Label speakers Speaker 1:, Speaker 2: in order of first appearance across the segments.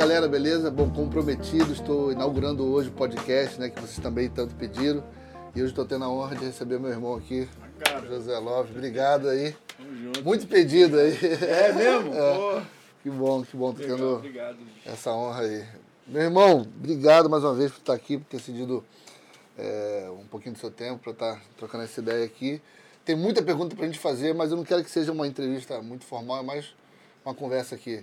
Speaker 1: Galera, beleza? Bom, comprometido, estou inaugurando hoje o podcast, né, que vocês também tanto pediram. E hoje estou tendo a honra de receber meu irmão aqui,
Speaker 2: Cara,
Speaker 1: José Lopes. Obrigado aí.
Speaker 2: tamo junto.
Speaker 1: Muito pedido aí.
Speaker 2: É mesmo?
Speaker 1: É. Que bom, que bom, tô
Speaker 2: legal,
Speaker 1: tendo
Speaker 2: obrigado.
Speaker 1: essa honra aí. Meu irmão, obrigado mais uma vez por estar aqui, por ter cedido é, um pouquinho do seu tempo para estar trocando essa ideia aqui. Tem muita pergunta para a gente fazer, mas eu não quero que seja uma entrevista muito formal, é mais uma conversa aqui.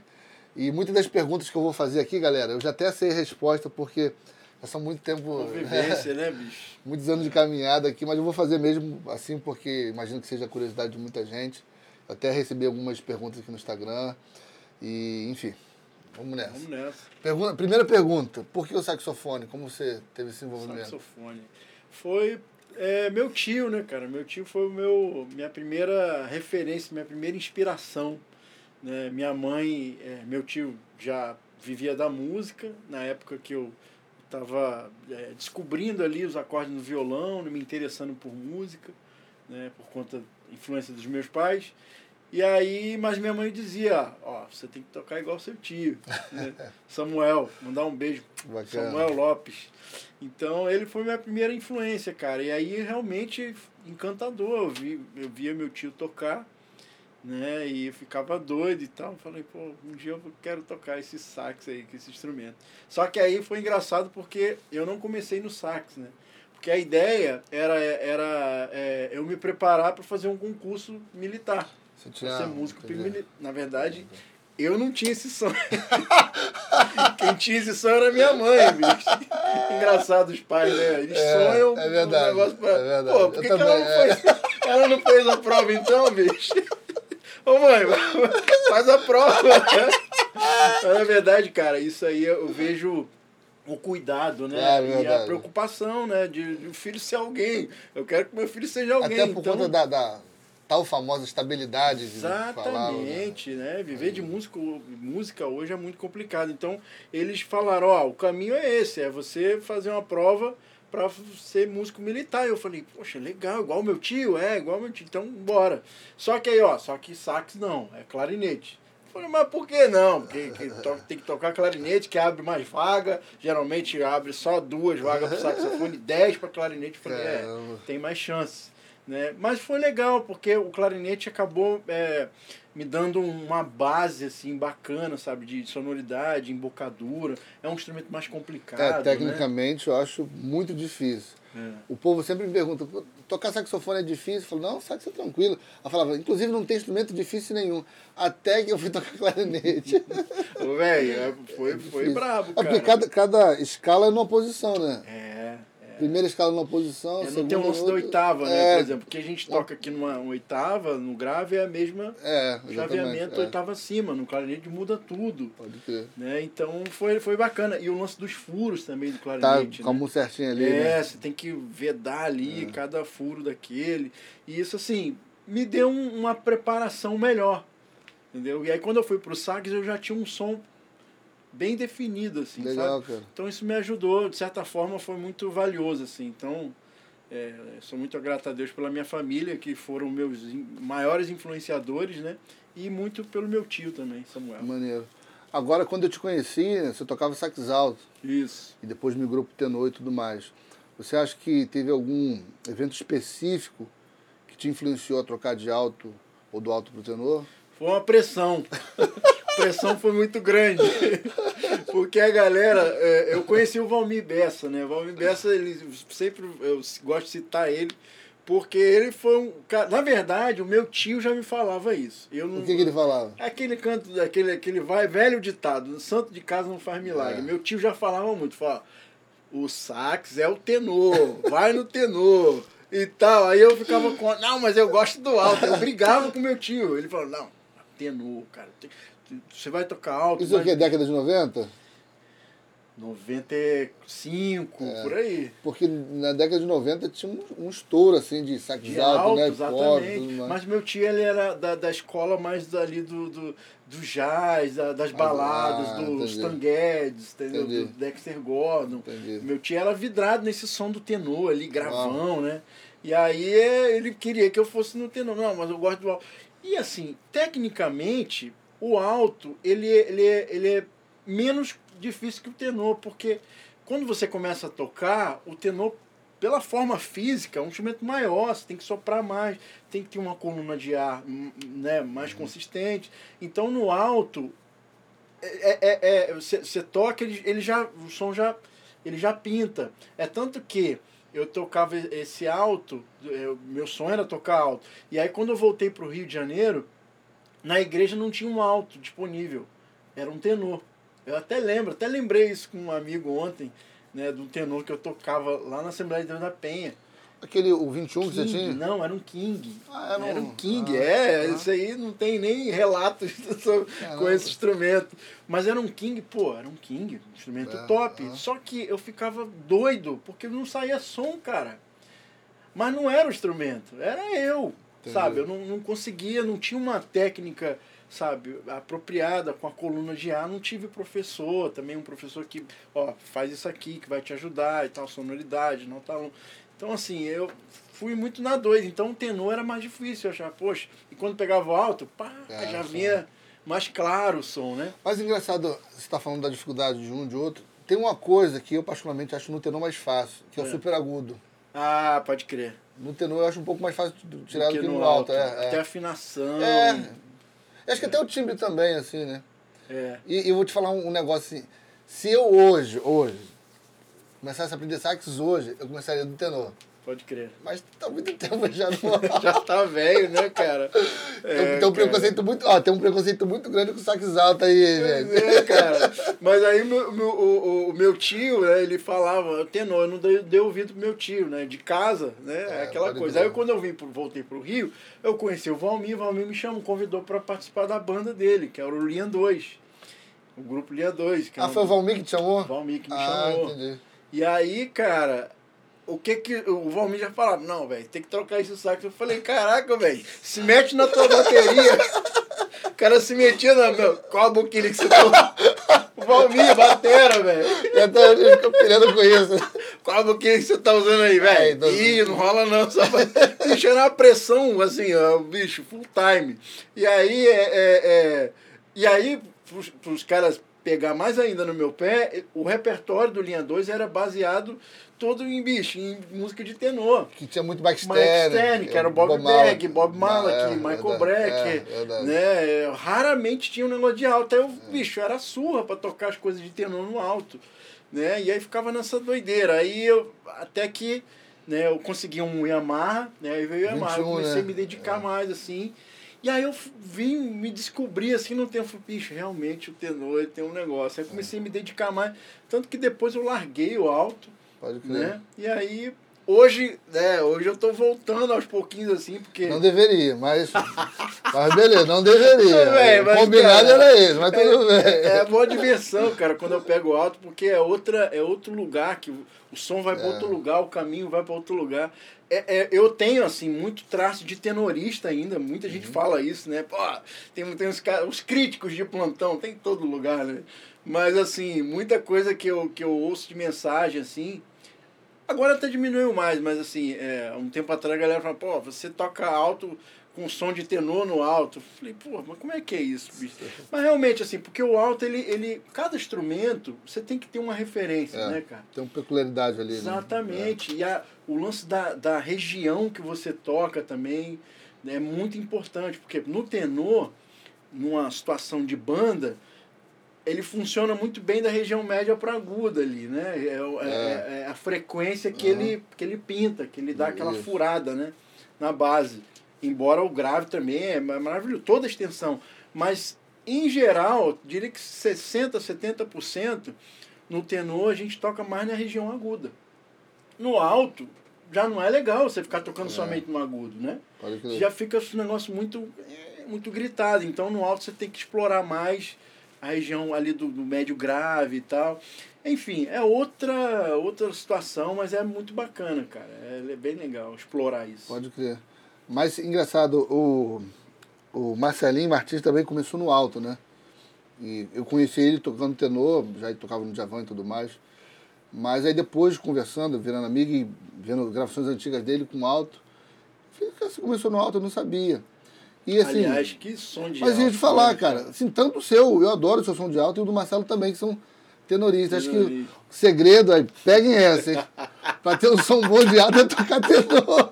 Speaker 1: E muitas das perguntas que eu vou fazer aqui, galera, eu já até sei a resposta, porque já são muito tempo,
Speaker 2: Convivência, né, bicho?
Speaker 1: muitos anos de caminhada aqui, mas eu vou fazer mesmo assim, porque imagino que seja a curiosidade de muita gente. Eu até recebi algumas perguntas aqui no Instagram. E, enfim, vamos nessa.
Speaker 2: Vamos nessa.
Speaker 1: Pergunta, primeira pergunta, por que o saxofone? Como você teve esse envolvimento?
Speaker 2: Saxofone. Foi é, meu tio, né, cara? Meu tio foi o meu, minha primeira referência, minha primeira inspiração. Né? Minha mãe, é, meu tio já vivia da música, na época que eu estava é, descobrindo ali os acordes no violão, me interessando por música, né, por conta da influência dos meus pais. E aí, mas minha mãe dizia, ó, você tem que tocar igual seu tio, né? Samuel, mandar um beijo
Speaker 1: Bacana.
Speaker 2: Samuel Lopes. Então ele foi minha primeira influência, cara. E aí realmente encantador. Eu, vi, eu via meu tio tocar, né? E eu ficava doido e tal. Falei, pô, um dia eu quero tocar esse sax aí, com esse instrumento. Só que aí foi engraçado porque eu não comecei no sax, né? Porque a ideia era, era é, eu me preparar para fazer um concurso militar.
Speaker 1: Você tinha,
Speaker 2: ser músico
Speaker 1: entendi.
Speaker 2: mili- Na verdade, eu não tinha esse sonho. Quem tinha esse sonho era minha mãe, bicho. Engraçado os pais, né? Eles
Speaker 1: É,
Speaker 2: sonham
Speaker 1: é verdade,
Speaker 2: um negócio pra...
Speaker 1: é verdade.
Speaker 2: Pô, por que, que ela, não
Speaker 1: é.
Speaker 2: fez, ela não fez a prova então, bicho? Ô mãe, faz a prova. Mas, na verdade, cara, isso aí eu vejo o cuidado, né?
Speaker 1: Claro,
Speaker 2: e a preocupação, né? De, de o filho ser alguém. Eu quero que meu filho seja alguém.
Speaker 1: Até por
Speaker 2: então...
Speaker 1: conta da, da tal famosa estabilidade de falar. né?
Speaker 2: Exatamente, né? Viver de música, música hoje é muito complicado. Então, eles falaram, ó, o caminho é esse, é você fazer uma prova para ser músico militar. Eu falei, poxa, legal, igual meu tio, é, igual meu tio, então bora. Só que aí, ó, só que sax não, é clarinete. Eu falei, mas por que não? Porque que to- tem que tocar clarinete, que abre mais vaga. Geralmente abre só duas vagas para saxofone, dez para clarinete. Eu falei, é, tem mais chances. Né? Mas foi legal, porque o clarinete acabou é, me dando uma base assim bacana, sabe? De sonoridade, embocadura. É um instrumento mais complicado.
Speaker 1: É,
Speaker 2: né?
Speaker 1: tecnicamente eu acho muito difícil.
Speaker 2: É.
Speaker 1: O povo sempre me pergunta, "Pô, tocar saxofone é difícil? Eu falo, não, sax é tranquilo. Eu falava, inclusive não tem instrumento difícil nenhum. Até que eu fui tocar clarinete.
Speaker 2: Velho, é, foi, foi
Speaker 1: Difícil.
Speaker 2: brabo,
Speaker 1: É
Speaker 2: cara.
Speaker 1: porque cada, cada escala é numa posição, né?
Speaker 2: É,
Speaker 1: Primeira escala numa posição,
Speaker 2: é, não tem o lance da oitava, né?
Speaker 1: É,
Speaker 2: Por exemplo, porque a gente toca aqui numa oitava, no grave é a mesma
Speaker 1: É,
Speaker 2: chaveamento,
Speaker 1: é.
Speaker 2: oitava acima. No clarinete muda tudo.
Speaker 1: Pode crer.
Speaker 2: Né? Então foi, foi bacana. E o lance dos furos também do
Speaker 1: Tá
Speaker 2: clarinete.
Speaker 1: com a
Speaker 2: né?
Speaker 1: mão certinha ali,
Speaker 2: É,
Speaker 1: né?
Speaker 2: você tem que vedar ali
Speaker 1: É.
Speaker 2: cada furo daquele. E isso, assim, me deu um- uma preparação melhor. Entendeu? E aí, quando eu fui pro sax, eu já tinha um som bem definido, assim,
Speaker 1: Legal,
Speaker 2: sabe?
Speaker 1: cara.
Speaker 2: Então, isso me ajudou, de certa forma, foi muito valioso, assim. Então, é, sou muito grato a Deus pela minha família, que foram meus maiores influenciadores, né? E muito pelo meu tio também, Samuel.
Speaker 1: Maneiro. Agora, quando eu te conheci, você tocava sax alto
Speaker 2: Isso.
Speaker 1: e depois migrou pro tenor e tudo mais. Você acha que teve algum evento específico que te influenciou a trocar de alto ou do alto pro tenor?
Speaker 2: Foi uma pressão. a pressão foi muito grande. Porque a galera. é, Eu conheci o Valmir Bessa, né? O Valmir Bessa, ele sempre. Eu gosto de citar ele. Porque ele foi um. cara- Na verdade, o meu tio já me falava isso. Eu não,
Speaker 1: O que, que ele falava?
Speaker 2: Aquele canto, aquele, aquele vai, velho ditado, santo de casa não faz milagre.
Speaker 1: É.
Speaker 2: Meu tio já falava muito, falava, o sax é o tenor, vai no tenor e tal. Aí eu ficava com, não, mas eu gosto do alto. Eu brigava com meu tio. Ele falou, não, tenor, cara, você vai tocar alto.
Speaker 1: Isso é o
Speaker 2: mas-
Speaker 1: que? Década de 90?
Speaker 2: 95,
Speaker 1: É.
Speaker 2: por aí.
Speaker 1: Porque na década de 90 tinha um, um estouro assim de sax
Speaker 2: De
Speaker 1: alto,
Speaker 2: alto,
Speaker 1: né?
Speaker 2: Exatamente. Mas meu tio ele era da, da escola mais ali do, do, do jazz, da- das baladas,
Speaker 1: ah,
Speaker 2: do
Speaker 1: entendi.
Speaker 2: Stan Getz, entendeu?
Speaker 1: Entendi.
Speaker 2: Do Dexter Gordon.
Speaker 1: Entendi.
Speaker 2: Meu tio era vidrado nesse som do tenor ali, gravão, né? E aí é, ele queria que eu fosse no tenor. Não, mas eu gosto do alto. E assim, tecnicamente, o alto, ele, é- ele, é, ele é menos difícil que o tenor, porque quando você começa a tocar, o tenor, pela forma física, é um instrumento maior, você tem que soprar mais, tem que ter uma coluna de ar hum, né, mais uhum. consistente. Então no alto, é, é, é, você, você toca, ele, ele já, o som já, ele já pinta. É tanto que eu tocava esse alto, eu, meu sonho era tocar alto. E aí quando eu voltei para o Rio de Janeiro, na igreja não tinha um alto disponível, era um tenor. Eu até lembro, até lembrei isso com um amigo ontem, né, do tenor que eu tocava lá na Assembleia de Deus da Penha.
Speaker 1: Aquele, o 21
Speaker 2: King,
Speaker 1: que você tinha?
Speaker 2: Não, era um King.
Speaker 1: Ah, era, um...
Speaker 2: era um King, ah, é. Ah. Isso aí não tem nem relatos sobre, com esse instrumento. Mas era um King, pô, era um King, um instrumento é, top. É. Só que eu ficava doido, porque não saía som, cara. Mas não era o instrumento, era eu, Entendi. sabe? Eu não, não conseguia, não tinha uma técnica sabe, apropriada com a coluna de ar. Não tive professor, também um professor que, ó, faz isso aqui, que vai te ajudar e tal, sonoridade, não tá. Então, assim, eu fui muito na doida. Então, o tenor era mais difícil. Eu achava, poxa, e quando pegava o alto, pá, é, já vinha mais claro o som, né?
Speaker 1: Mas engraçado, você está falando da dificuldade de um de outro. Tem uma coisa que eu, particularmente, acho no tenor mais fácil, que é, é. o super agudo.
Speaker 2: Ah, pode crer.
Speaker 1: No tenor eu acho um pouco mais fácil de tirar do que, do que no, no alto. alto. É,
Speaker 2: até
Speaker 1: é.
Speaker 2: afinação.
Speaker 1: É. Acho que até o timbre também, assim, né?
Speaker 2: É.
Speaker 1: E, eu vou te falar um, um negócio assim. Se eu hoje, hoje, começasse a aprender sax hoje, eu começaria do tenor.
Speaker 2: Pode crer.
Speaker 1: Mas tá muito tempo já no...
Speaker 2: já tá velho, né, cara?
Speaker 1: É, tem, um preconceito muito, ó, tem um preconceito muito grande com o sax alto aí, velho.
Speaker 2: É, cara. Mas aí meu, meu, o, o, meu tio, né, ele falava, tenor, eu não dei, dei ouvido pro meu tio, né? De casa, né? É, aquela coisa. Aí quando eu vim pro, voltei pro Rio, eu conheci o Valmir, o Valmir me chamou, convidou para participar da banda dele, que era o Linha 2. O grupo Linha 2.
Speaker 1: ah, foi o Valmir que te chamou?
Speaker 2: Valmir que me ah, chamou. Entendi. E aí, cara, o que que o Valmir já falava? Não, velho, tem que trocar esse saco. Eu falei, caraca, velho, se mete na tua bateria. o cara se metia na. Meu, qual a boquinha que você tá. O Valmir, batera, velho.
Speaker 1: E até hoje fica pilhando com isso.
Speaker 2: Qual a boquinha que você tá usando aí, velho? É. Ih, não rola não. Só era uma pressão, assim, ó, bicho, full time. E aí, é. é, é... E aí, pros, pros caras pegar mais ainda no meu pé, o repertório do Linha 2 era baseado todo em bicho, em música de tenor.
Speaker 1: Que tinha muito Mike Stern.
Speaker 2: Que era o Bob, Bob Berg, Bob Malak, é, Michael Breck. É, né? Raramente tinha um negócio de alto. Aí o é. bicho era surra para tocar as coisas de tenor no alto. Né? E aí ficava nessa doideira. Aí eu, até que né, eu consegui um Yamaha, né? Aí veio o Yamaha, 21, eu comecei né? a me dedicar é. mais, assim. E aí eu vim me descobrir assim no tempo, bicho, realmente o tenor tem um negócio. Aí comecei a me dedicar mais, tanto que depois eu larguei o alto,
Speaker 1: Pode crer.
Speaker 2: Né? E aí, hoje, né, hoje eu tô voltando aos pouquinhos assim, porque.
Speaker 1: Não deveria, mas. mas beleza, não deveria. É, mas, Combinado cara, era esse, mas é, tudo bem.
Speaker 2: É, é boa diversão, cara, quando eu pego alto, porque é, outra, é outro lugar, que o som vai para é. outro lugar, o caminho vai para outro lugar. É, é, eu tenho, assim, muito traço de tenorista ainda, muita gente uhum. fala isso, né? Pô, tem, tem os, os críticos de plantão, tem em todo lugar, né? Mas, assim, muita coisa que eu, que eu ouço de mensagem, assim. Agora até diminuiu mais, mas, assim, é, um tempo atrás a galera fala, pô, você toca alto com som de tenor no alto. falei, pô, mas como é que é isso, bicho? Mas realmente, assim, porque o alto, ele, ele. Cada instrumento, você tem que ter uma referência, é, né, cara?
Speaker 1: Tem uma peculiaridade ali.
Speaker 2: Né? Exatamente. Né? E a, o lance da, da região que você toca também né, é muito importante, porque no tenor, numa situação de banda, ele funciona muito bem da região média para aguda ali, né? É, é, é. é a frequência que, uhum. ele, que ele pinta, que ele dá aquela Isso. furada, né? Na base. Embora o grave também é maravilhoso, toda a extensão. Mas, em geral, diria que 60%, 70% no tenor a gente toca mais na região aguda. No alto, já não é legal você ficar tocando é. somente no agudo, né? Já fica um negócio muito, é, muito gritado. Então, no alto você tem que explorar mais a região ali do, do médio grave e tal. Enfim, é outra, outra situação, mas é muito bacana, cara. É, é bem legal explorar isso.
Speaker 1: Pode crer. Mas engraçado, o, o Marcelinho Martins também começou no alto, né? E eu conheci ele tocando tenor, já tocava no Javan e tudo mais. Mas aí depois, conversando, virando amigo e vendo gravações antigas dele com alto, você começou no alto, eu não sabia. E, assim,
Speaker 2: Aliás, que som de
Speaker 1: Mas
Speaker 2: alto,
Speaker 1: ia te falar, cara, assim, tanto o seu, eu adoro o seu som de alto, e o do Marcelo também, que são tenoristas. Acho que o segredo aí, peguem essa, hein? pra ter um som bom de alto é tocar tenor.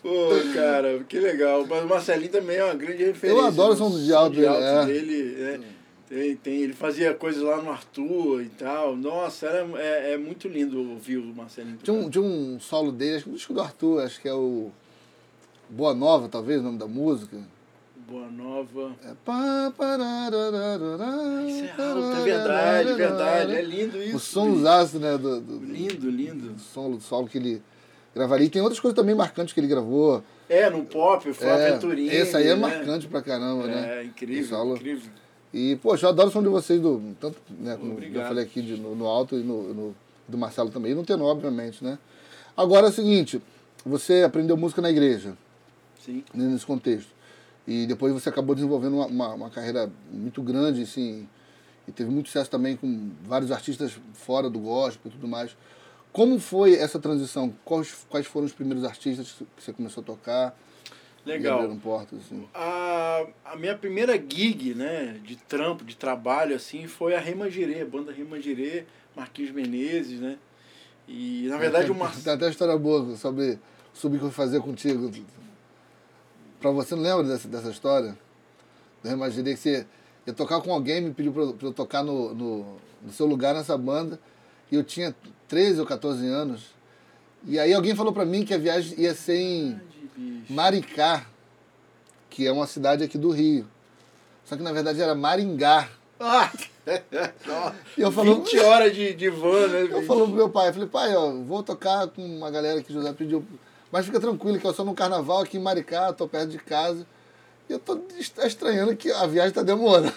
Speaker 2: Pô, cara, que legal. Mas o Marcelinho também é uma grande referência.
Speaker 1: Eu adoro o som de alto dele, é.
Speaker 2: dele, né? Tem, tem, ele fazia coisas lá no Arthur e tal. Nossa, era, é, é muito lindo ouvir o Marcelinho.
Speaker 1: Tinha um, tinha um solo dele, acho que o disco do Arthur, acho que é o Boa Nova, talvez, o nome da música.
Speaker 2: Boa Nova.
Speaker 1: É pá, pararararará,
Speaker 2: Isso é alto, é verdade, verdade. É lindo isso.
Speaker 1: O somzaço, né, do, do, do
Speaker 2: Lindo, lindo.
Speaker 1: solo, do solo que ele gravaria. E tem outras coisas também marcantes que ele gravou.
Speaker 2: É, no pop, foi
Speaker 1: É,
Speaker 2: uma aventurinha.
Speaker 1: esse aí é
Speaker 2: né?
Speaker 1: marcante pra caramba, né?
Speaker 2: É, incrível, incrível.
Speaker 1: E, poxa, eu adoro o som de vocês, do, tanto, né, como
Speaker 2: Obrigado.
Speaker 1: eu falei aqui de- no, no alto e no, no- do Marcelo também, e no tenor, obviamente, né? Agora é o seguinte, você aprendeu música na igreja,
Speaker 2: Sim.
Speaker 1: né, nesse contexto, e depois você acabou desenvolvendo uma, uma, uma carreira muito grande, assim, e teve muito sucesso também com vários artistas fora do gospel e tudo mais. Como foi essa transição? Quais, quais foram os primeiros artistas que você começou a tocar?
Speaker 2: Legal.
Speaker 1: portas, assim.
Speaker 2: A, a minha primeira gig, né, de trampo, de trabalho, assim, foi a Remangirê, a banda Remangirê, Marquinhos Menezes, né? E, na verdade, o
Speaker 1: Tem até uma história boa sobre, sobre o que eu fazia contigo. Pra você, não lembra dessa, dessa história? Eu imaginei que você ia tocar com alguém, me pediu pra, eu- pra eu tocar no, no, no seu lugar nessa banda. E eu tinha 13 ou 14 anos. E aí alguém falou pra mim que a viagem ia ser em. Maricá, que é uma cidade aqui do Rio. Só que na verdade era Maringá.
Speaker 2: Ah!
Speaker 1: Eu falo,
Speaker 2: 20 horas de, de van, né?
Speaker 1: Eu falo pro meu pai, eu falei, pai, ó, vou tocar com uma galera que o José pediu. Mas fica tranquilo que eu sou no carnaval aqui em Maricá, tô perto de casa. E eu tô est- estranhando que a viagem tá demorando.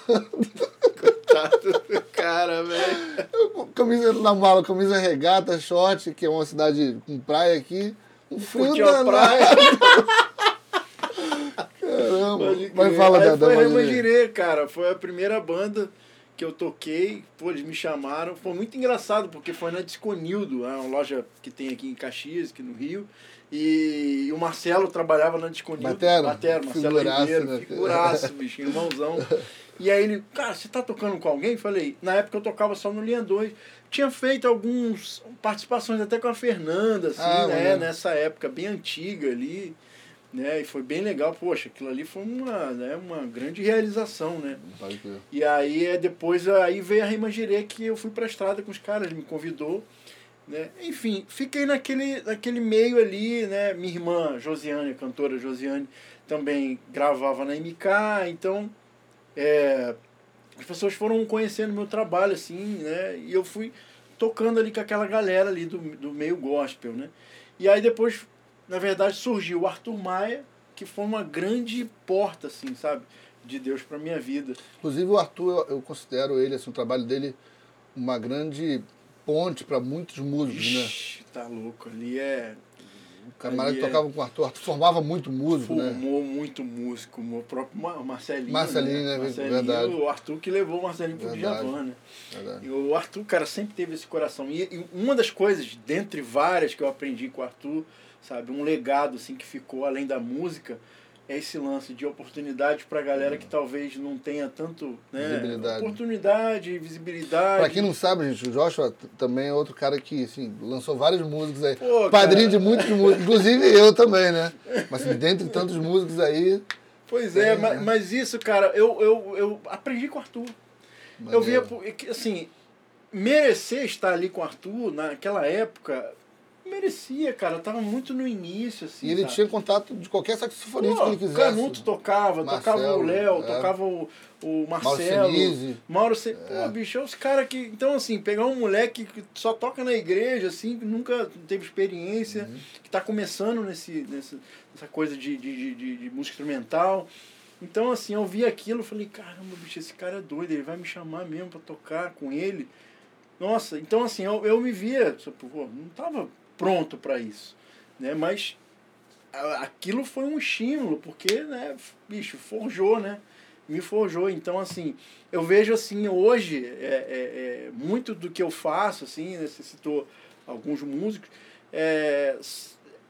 Speaker 2: Cara, velho.
Speaker 1: Camisa na mala, camisa regata, short, que é uma cidade com praia aqui. Um frio
Speaker 2: Curtiu a
Speaker 1: danado.
Speaker 2: praia.
Speaker 1: Caramba. Mas fala da, da
Speaker 2: foi. Remangirê, cara. Foi a primeira banda que eu toquei. Pô, eles me chamaram. Foi muito engraçado, porque foi na Disconildo, é uma loja que tem aqui em Caxias, aqui no Rio. E o Marcelo trabalhava na Disconildo.
Speaker 1: Batera,
Speaker 2: Batera, Marcelo
Speaker 1: figuraça,
Speaker 2: Ribeiro,
Speaker 1: né?
Speaker 2: figuraço, bicho, irmãozão. E aí ele, cara, você tá tocando com alguém? Falei, na época eu tocava só no Linha 2. Tinha feito alguns participações até com a Fernanda, assim,
Speaker 1: Ah,
Speaker 2: né?
Speaker 1: maneiro.
Speaker 2: Nessa época bem antiga ali. Né? E foi bem legal. Poxa, aquilo ali foi uma, né, uma grande realização, né? E aí é, depois aí veio a Remangirê que eu fui pra estrada com os caras, ele me convidou. Né? Enfim, fiquei naquele, naquele meio ali, né? Minha irmã, Josiane, cantora Josiane, também gravava na MK, então é, as pessoas foram conhecendo meu trabalho, assim, né? E eu fui tocando ali com aquela galera ali do, do meio gospel, né? E aí depois, na verdade, surgiu o Arthur Maia, que foi uma grande porta, assim, sabe? De Deus pra minha vida.
Speaker 1: Inclusive o Arthur, eu, eu considero ele, assim, o trabalho dele, uma grande ponte para muitos músicos, né?
Speaker 2: Ixi, tá louco. Ali é.
Speaker 1: O camarada que
Speaker 2: é-
Speaker 1: tocava com o Arthur, Arthur formava muito músico, né?
Speaker 2: Formou muito músico, o próprio Ma- Marcelinho.
Speaker 1: Marcelinho, né?
Speaker 2: Marcelinho,
Speaker 1: Verdade.
Speaker 2: O Arthur que levou o Marcelinho pro
Speaker 1: Verdade.
Speaker 2: Djavan, né?
Speaker 1: Verdade.
Speaker 2: E o Arthur, cara, sempre teve esse coração. E, e uma das coisas, dentre várias que eu aprendi com o Arthur, sabe, um legado assim que ficou além da música, é esse lance de oportunidade pra galera que talvez não tenha tanto, né,
Speaker 1: Visibilidade.
Speaker 2: oportunidade, visibilidade.
Speaker 1: Pra quem não sabe, gente, o Joshua também é outro cara que, assim, lançou vários músicos aí.
Speaker 2: Pô,
Speaker 1: Padrinho
Speaker 2: cara.
Speaker 1: de muitos músicos, inclusive eu também, né? Mas assim, dentre tantos músicos aí.
Speaker 2: Pois é,
Speaker 1: É,
Speaker 2: mas,
Speaker 1: né?
Speaker 2: mas isso, cara, eu, eu, eu aprendi com o Arthur. Eu via,
Speaker 1: maneiro.
Speaker 2: pô, que, assim, merecer estar ali com o Arthur naquela época, merecia, cara. Tava muito no início, assim.
Speaker 1: E ele
Speaker 2: sabe?
Speaker 1: tinha contato de qualquer saxofonista
Speaker 2: Pô,
Speaker 1: que ele quisesse.
Speaker 2: Canuto tocava, tocava o
Speaker 1: Marcelo,
Speaker 2: Léo,
Speaker 1: é.
Speaker 2: tocava o, o
Speaker 1: Mauro
Speaker 2: Marcelo.
Speaker 1: Senise.
Speaker 2: Mauro Se... Pô, bicho, é os caras que. Então, assim, pegar um moleque que só toca na igreja, assim, que nunca teve experiência,
Speaker 1: Uhum.
Speaker 2: que tá começando nesse, nessa, nessa coisa de, de, de, de, música instrumental. Então, assim, eu vi aquilo e falei, caramba, bicho, esse cara é doido, ele vai me chamar mesmo pra tocar com ele. Nossa, então assim, eu, eu me via, tipo, pô, não tava pronto para isso, né? Mas aquilo foi um estímulo, porque, né, bicho, forjou, né? Me forjou. Então, assim, eu vejo assim, hoje, é, é, é, muito do que eu faço, assim, né, você citou alguns músicos, é,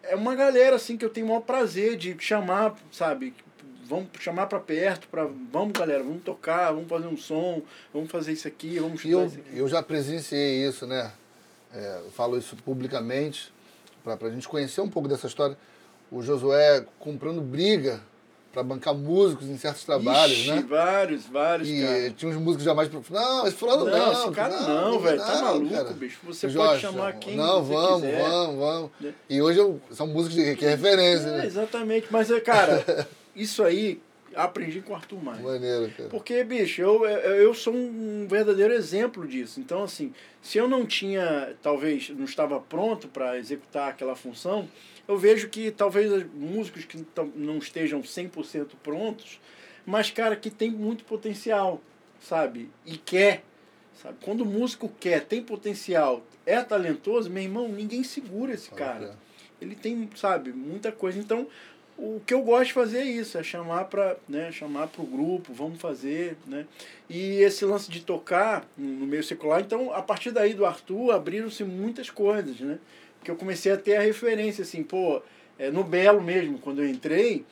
Speaker 2: é uma galera, assim, que eu tenho o maior prazer de chamar, sabe? vamos chamar para perto, para vamos galera, vamos tocar, vamos fazer um som, vamos fazer isso aqui, vamos
Speaker 1: eu, eu já presenciei isso, né? É, eu falo isso publicamente, para a gente conhecer um pouco dessa história. O Josué comprando briga para bancar músicos em certos trabalhos,
Speaker 2: Ixi,
Speaker 1: né?
Speaker 2: vários, vários,
Speaker 1: E
Speaker 2: cara.
Speaker 1: tinha uns músicos jamais Não, esse fulano
Speaker 2: Não,
Speaker 1: não.
Speaker 2: esse cara
Speaker 1: não,
Speaker 2: não, velho. Tá maluco,
Speaker 1: cara.
Speaker 2: bicho. Você
Speaker 1: Jorge,
Speaker 2: pode chamar quem
Speaker 1: Não,
Speaker 2: você
Speaker 1: vamos,
Speaker 2: quiser.
Speaker 1: vamos, vamos.
Speaker 2: Né?
Speaker 1: E hoje eu, são músicos de, que é referência,
Speaker 2: É,
Speaker 1: né?
Speaker 2: exatamente. Mas, é, cara, isso aí aprendi com o Arthur Maia.
Speaker 1: Maneiro, cara.
Speaker 2: Porque, bicho, eu, eu sou um verdadeiro exemplo disso. Então, assim, se eu não tinha, talvez, não estava pronto para executar aquela função, eu vejo que talvez os músicos que não estejam 100% prontos, mas, cara, que tem muito potencial, sabe? E quer, sabe? Quando o músico quer, tem potencial, é talentoso, meu irmão, ninguém segura esse cara
Speaker 1: crer.
Speaker 2: ele tem, sabe, muita coisa. Então, o que eu gosto de fazer é isso, é chamar para, né, chamar para o grupo, vamos fazer, né? E esse lance de tocar no meio secular, então, a partir daí do Arthur, abriram-se muitas coisas, né? Porque eu comecei a ter a referência, assim, pô, é, no Belo mesmo, quando eu entrei,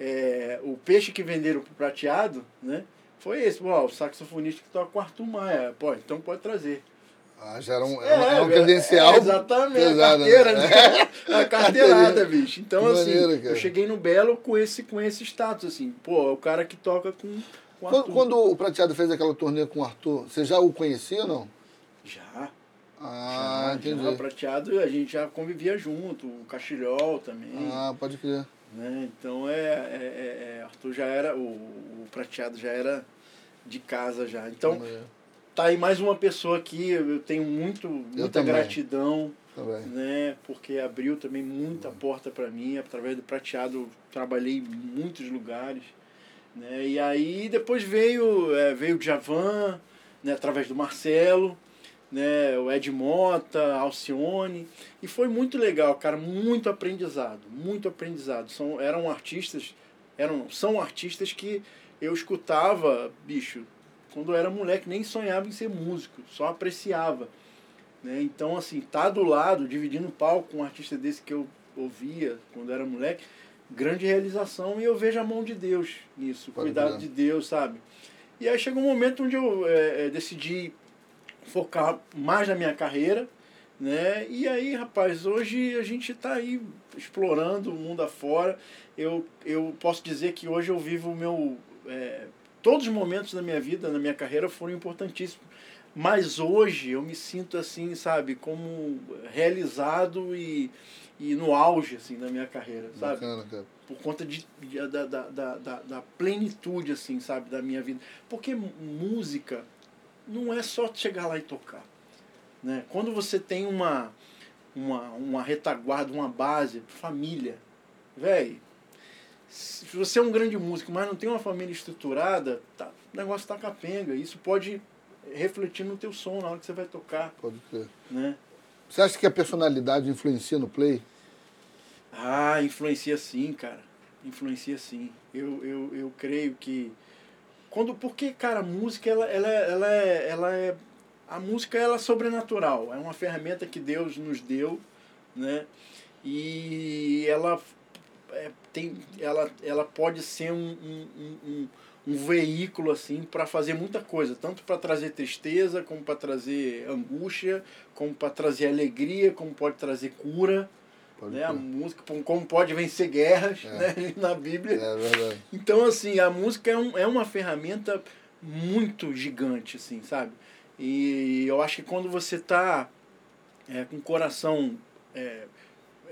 Speaker 2: é, o peixe que venderam pro prateado, né? Foi esse, pô, o saxofonista que toca com o Arthur Maia. Pô, então pode trazer.
Speaker 1: Ah, já era um, é, é um
Speaker 2: velho,
Speaker 1: credencial.
Speaker 2: é, exatamente,
Speaker 1: pesado,
Speaker 2: a carteira,
Speaker 1: né?
Speaker 2: né? A carteirada, bicho. Então,
Speaker 1: Que
Speaker 2: assim,
Speaker 1: maneiro,
Speaker 2: eu cheguei no Belo com esse, com esse status, assim. Pô, é o cara que toca com, com o
Speaker 1: Quando, quando o Prateado fez aquela turnê com o Arthur, você já o conhecia ou não?
Speaker 2: Já.
Speaker 1: Ah,
Speaker 2: já,
Speaker 1: entendi.
Speaker 2: já, prateado, a gente já convivia junto, o Cachilhol também.
Speaker 1: Ah, pode crer.
Speaker 2: Né? Então, é, é, é, é, Arthur já era, o, o prateado já era de casa já. Então. Tá aí mais uma pessoa aqui, eu tenho muito, muita
Speaker 1: também.
Speaker 2: gratidão.
Speaker 1: Também.
Speaker 2: né? Porque abriu também muita porta para mim. Através do prateado trabalhei em muitos lugares, né? E aí depois veio é, veio o Djavan, né? Através do Marcelo, né? O Ed Mota, Alcione e foi muito legal, cara. Muito aprendizado, muito aprendizado. São eram artistas, eram são artistas que eu escutava, bicho, quando eu era moleque nem sonhava em ser músico, só apreciava. Né? Então, assim, tá do lado, dividindo o palco com um artista desse que eu ouvia quando era moleque, grande realização e eu vejo a mão de Deus nisso, o cuidado de Deus, sabe? E aí chegou um momento onde eu eh, eh, decidi focar mais na minha carreira, né? E aí, rapaz, hoje a gente está aí explorando o mundo afora. Eu, eu posso dizer que hoje eu vivo o meu... eh, todos os momentos da minha vida, na minha carreira, foram importantíssimos. Mas hoje eu me sinto assim, sabe, como realizado e, e no auge assim da minha carreira, sabe?
Speaker 1: Bacana, cara.
Speaker 2: Por conta de, de- da, da, da, da, da plenitude, assim, sabe, da minha vida. Porque música não é só chegar lá e tocar. Né? Quando você tem uma, uma, uma retaguarda, uma base, família, velho, se você é um grande músico, mas não tem uma família estruturada, tá, o negócio tá capenga. Isso pode refletir no teu som na hora que você vai tocar,
Speaker 1: Pode crer.
Speaker 2: né?
Speaker 1: Você acha que a personalidade influencia no play?
Speaker 2: Ah, influencia sim, cara. Influencia sim. Eu, eu, eu creio que. Quando, porque, cara, a música, ela, ela, ela, é, ela é. A música ela é sobrenatural. É uma ferramenta que Deus nos deu, né? E ela, é, tem, ela, ela pode ser um, um, um, um- veículo assim para fazer muita coisa, tanto para trazer tristeza, como para trazer angústia, como para trazer alegria, como pode trazer cura
Speaker 1: Pode
Speaker 2: né? A música, como- como pode vencer guerras,
Speaker 1: É.
Speaker 2: né? Na Bíblia.
Speaker 1: É verdade.
Speaker 2: Então, assim, a música é, um, é uma ferramenta muito gigante, assim, sabe? E eu acho que quando você tá é, com o coração é,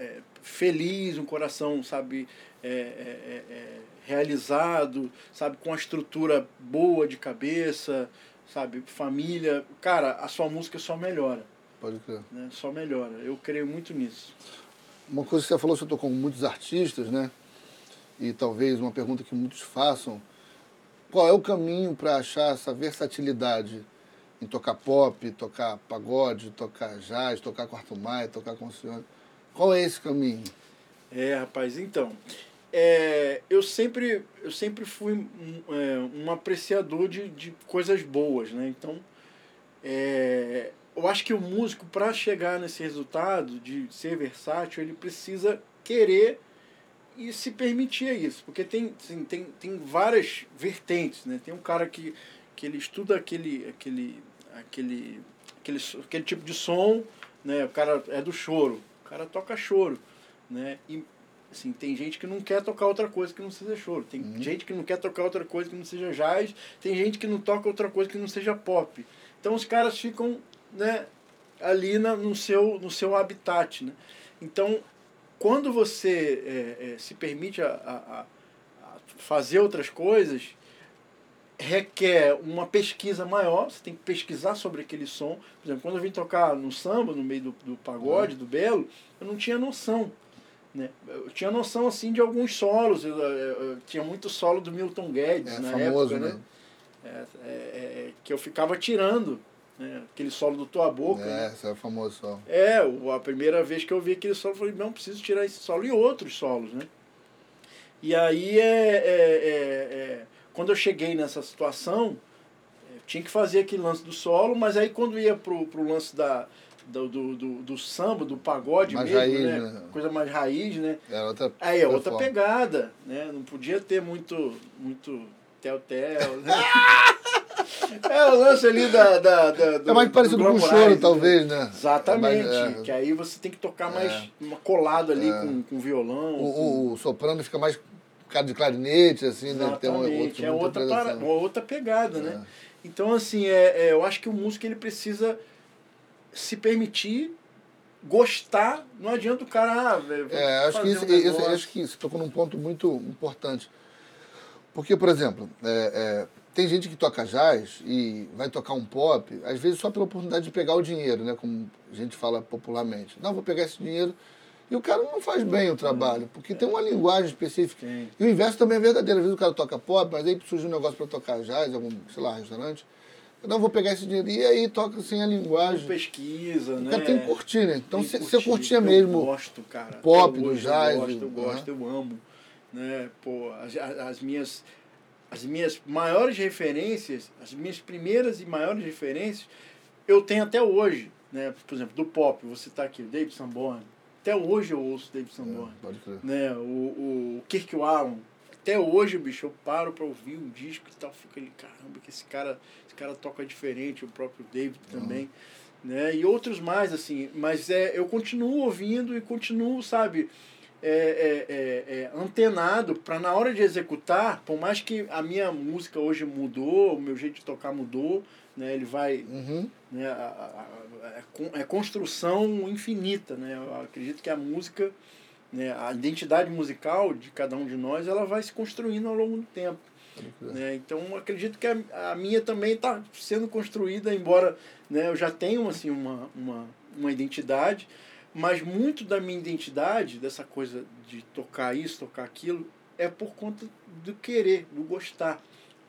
Speaker 2: é, feliz, um coração, sabe, é, é, é, é, realizado, sabe, com a estrutura boa de cabeça, sabe, família, cara, a sua música só melhora,
Speaker 1: Pode crer.
Speaker 2: né? Só melhora. Eu creio muito nisso.
Speaker 1: Uma coisa que você falou, você tocou com muitos artistas, né? E talvez uma pergunta que muitos façam: qual é o caminho para achar essa versatilidade em tocar pop, tocar pagode, tocar jazz, tocar quarto maio, tocar com o senhor? Qual é esse caminho?
Speaker 2: É, rapaz, então. é, eu, sempre, eu sempre fui um, é, um apreciador de, de coisas boas, né? Então, é, eu acho que o músico, para chegar nesse resultado de ser versátil, ele precisa querer e se permitia isso, porque tem, assim, tem, tem várias vertentes, né? Tem um cara que, que ele estuda aquele, aquele, aquele, aquele, aquele tipo de som, né? O cara é do choro, cara toca choro, né? E assim, tem gente que não quer tocar outra coisa que não seja choro, tem uhum. gente que não quer tocar outra coisa que não seja jazz, tem gente que não toca outra coisa que não seja pop. Então os caras ficam, né, ali na, no seu no seu habitat, né? Então quando você é, é, se permite a, a, a, fazer outras coisas, requer uma pesquisa maior, você tem que pesquisar sobre aquele som. Por exemplo, quando eu vim tocar no samba, no meio do, do pagode, do belo, eu não tinha noção. Né? Eu tinha noção assim de alguns solos, eu, eu, eu tinha muito solo do Milton Guedes
Speaker 1: é,
Speaker 2: na
Speaker 1: famoso,
Speaker 2: época,
Speaker 1: né?
Speaker 2: né? É, é, é que eu ficava tirando né? Aquele solo do Tua Boca.
Speaker 1: É,
Speaker 2: né?
Speaker 1: esse é o famoso solo.
Speaker 2: É, a primeira vez que eu vi aquele solo, eu falei, não, preciso tirar esse solo e outros solos, né? E aí, é, é, é, é quando eu cheguei nessa situação, eu tinha que fazer aquele lance do solo, mas aí quando ia pro, pro lance da, do, do, do, do samba, do pagode
Speaker 1: mais
Speaker 2: mesmo,
Speaker 1: raiz,
Speaker 2: né?
Speaker 1: né?
Speaker 2: Coisa mais raiz, né?
Speaker 1: É outra,
Speaker 2: aí é outra
Speaker 1: forma.
Speaker 2: pegada, né? Não podia ter muito, muito tel-tel, né? É o lance ali da. da, da do,
Speaker 1: é mais parecido com o choro, talvez, né?
Speaker 2: Exatamente.
Speaker 1: É mais, é,
Speaker 2: que aí você tem que tocar mais é, colado ali
Speaker 1: é.
Speaker 2: com, com violão.
Speaker 1: O,
Speaker 2: com...
Speaker 1: o, soprano fica mais cara de clarinete, assim, né? Tem um, outro,
Speaker 2: é outra, para, uma outra pegada,
Speaker 1: É.
Speaker 2: né? Então, assim, é, é, eu acho que o músico ele precisa se permitir gostar. Não adianta o cara. Ah,
Speaker 1: é, acho que, isso,
Speaker 2: um
Speaker 1: isso, acho que você tocou num ponto muito importante. Porque, por exemplo, é, tem gente que toca jazz e vai tocar um pop, às vezes só pela oportunidade de pegar o dinheiro, né? Como a gente fala popularmente. Não, vou pegar esse dinheiro. E o cara não faz bem o trabalho, porque tem uma linguagem específica.
Speaker 2: Sim.
Speaker 1: E o inverso também é verdadeiro. Às vezes o cara toca pop, mas aí surge um negócio para tocar jazz, algum, sei lá, restaurante. Eu não vou pegar esse dinheiro. E aí toca sem a linguagem.
Speaker 2: Pesquisa,
Speaker 1: o
Speaker 2: né?
Speaker 1: cara tem que curtir, né? Então, você curtia
Speaker 2: eu
Speaker 1: mesmo
Speaker 2: gosto, cara.
Speaker 1: pop, do
Speaker 2: hoje
Speaker 1: jazz,
Speaker 2: Eu gosto, eu
Speaker 1: do-
Speaker 2: gosto, eu amo. Né? Pô, as, as minhas as minhas maiores referências, as minhas primeiras e maiores referências, eu tenho até hoje, né? Por exemplo, do pop, você tá aqui, o David Sanborn. Até hoje eu ouço David Sanborn.
Speaker 1: É, pode crer.
Speaker 2: Né? O, o Kirk Wallon. Até hoje, bicho, eu paro pra ouvir um disco e tal, fico ali, caramba, que esse cara, esse cara toca diferente, o próprio David também. Né? E outros mais, assim. Mas é, eu continuo ouvindo e continuo, sabe, é, é, é, é, antenado para na hora de executar, por mais que a minha música hoje mudou, o meu jeito de tocar mudou, né? Ele vai
Speaker 1: Uhum.
Speaker 2: né, a, a- a- é é construção infinita, né? Eu acredito que a música, né, a identidade musical de cada um de nós, ela vai se construindo ao longo do tempo. Né? Então acredito que a, a minha também está sendo construída, embora né, eu já tenha assim, uma, uma, uma identidade, mas muito da minha identidade, dessa coisa de tocar isso, tocar aquilo, é por conta do querer, do gostar,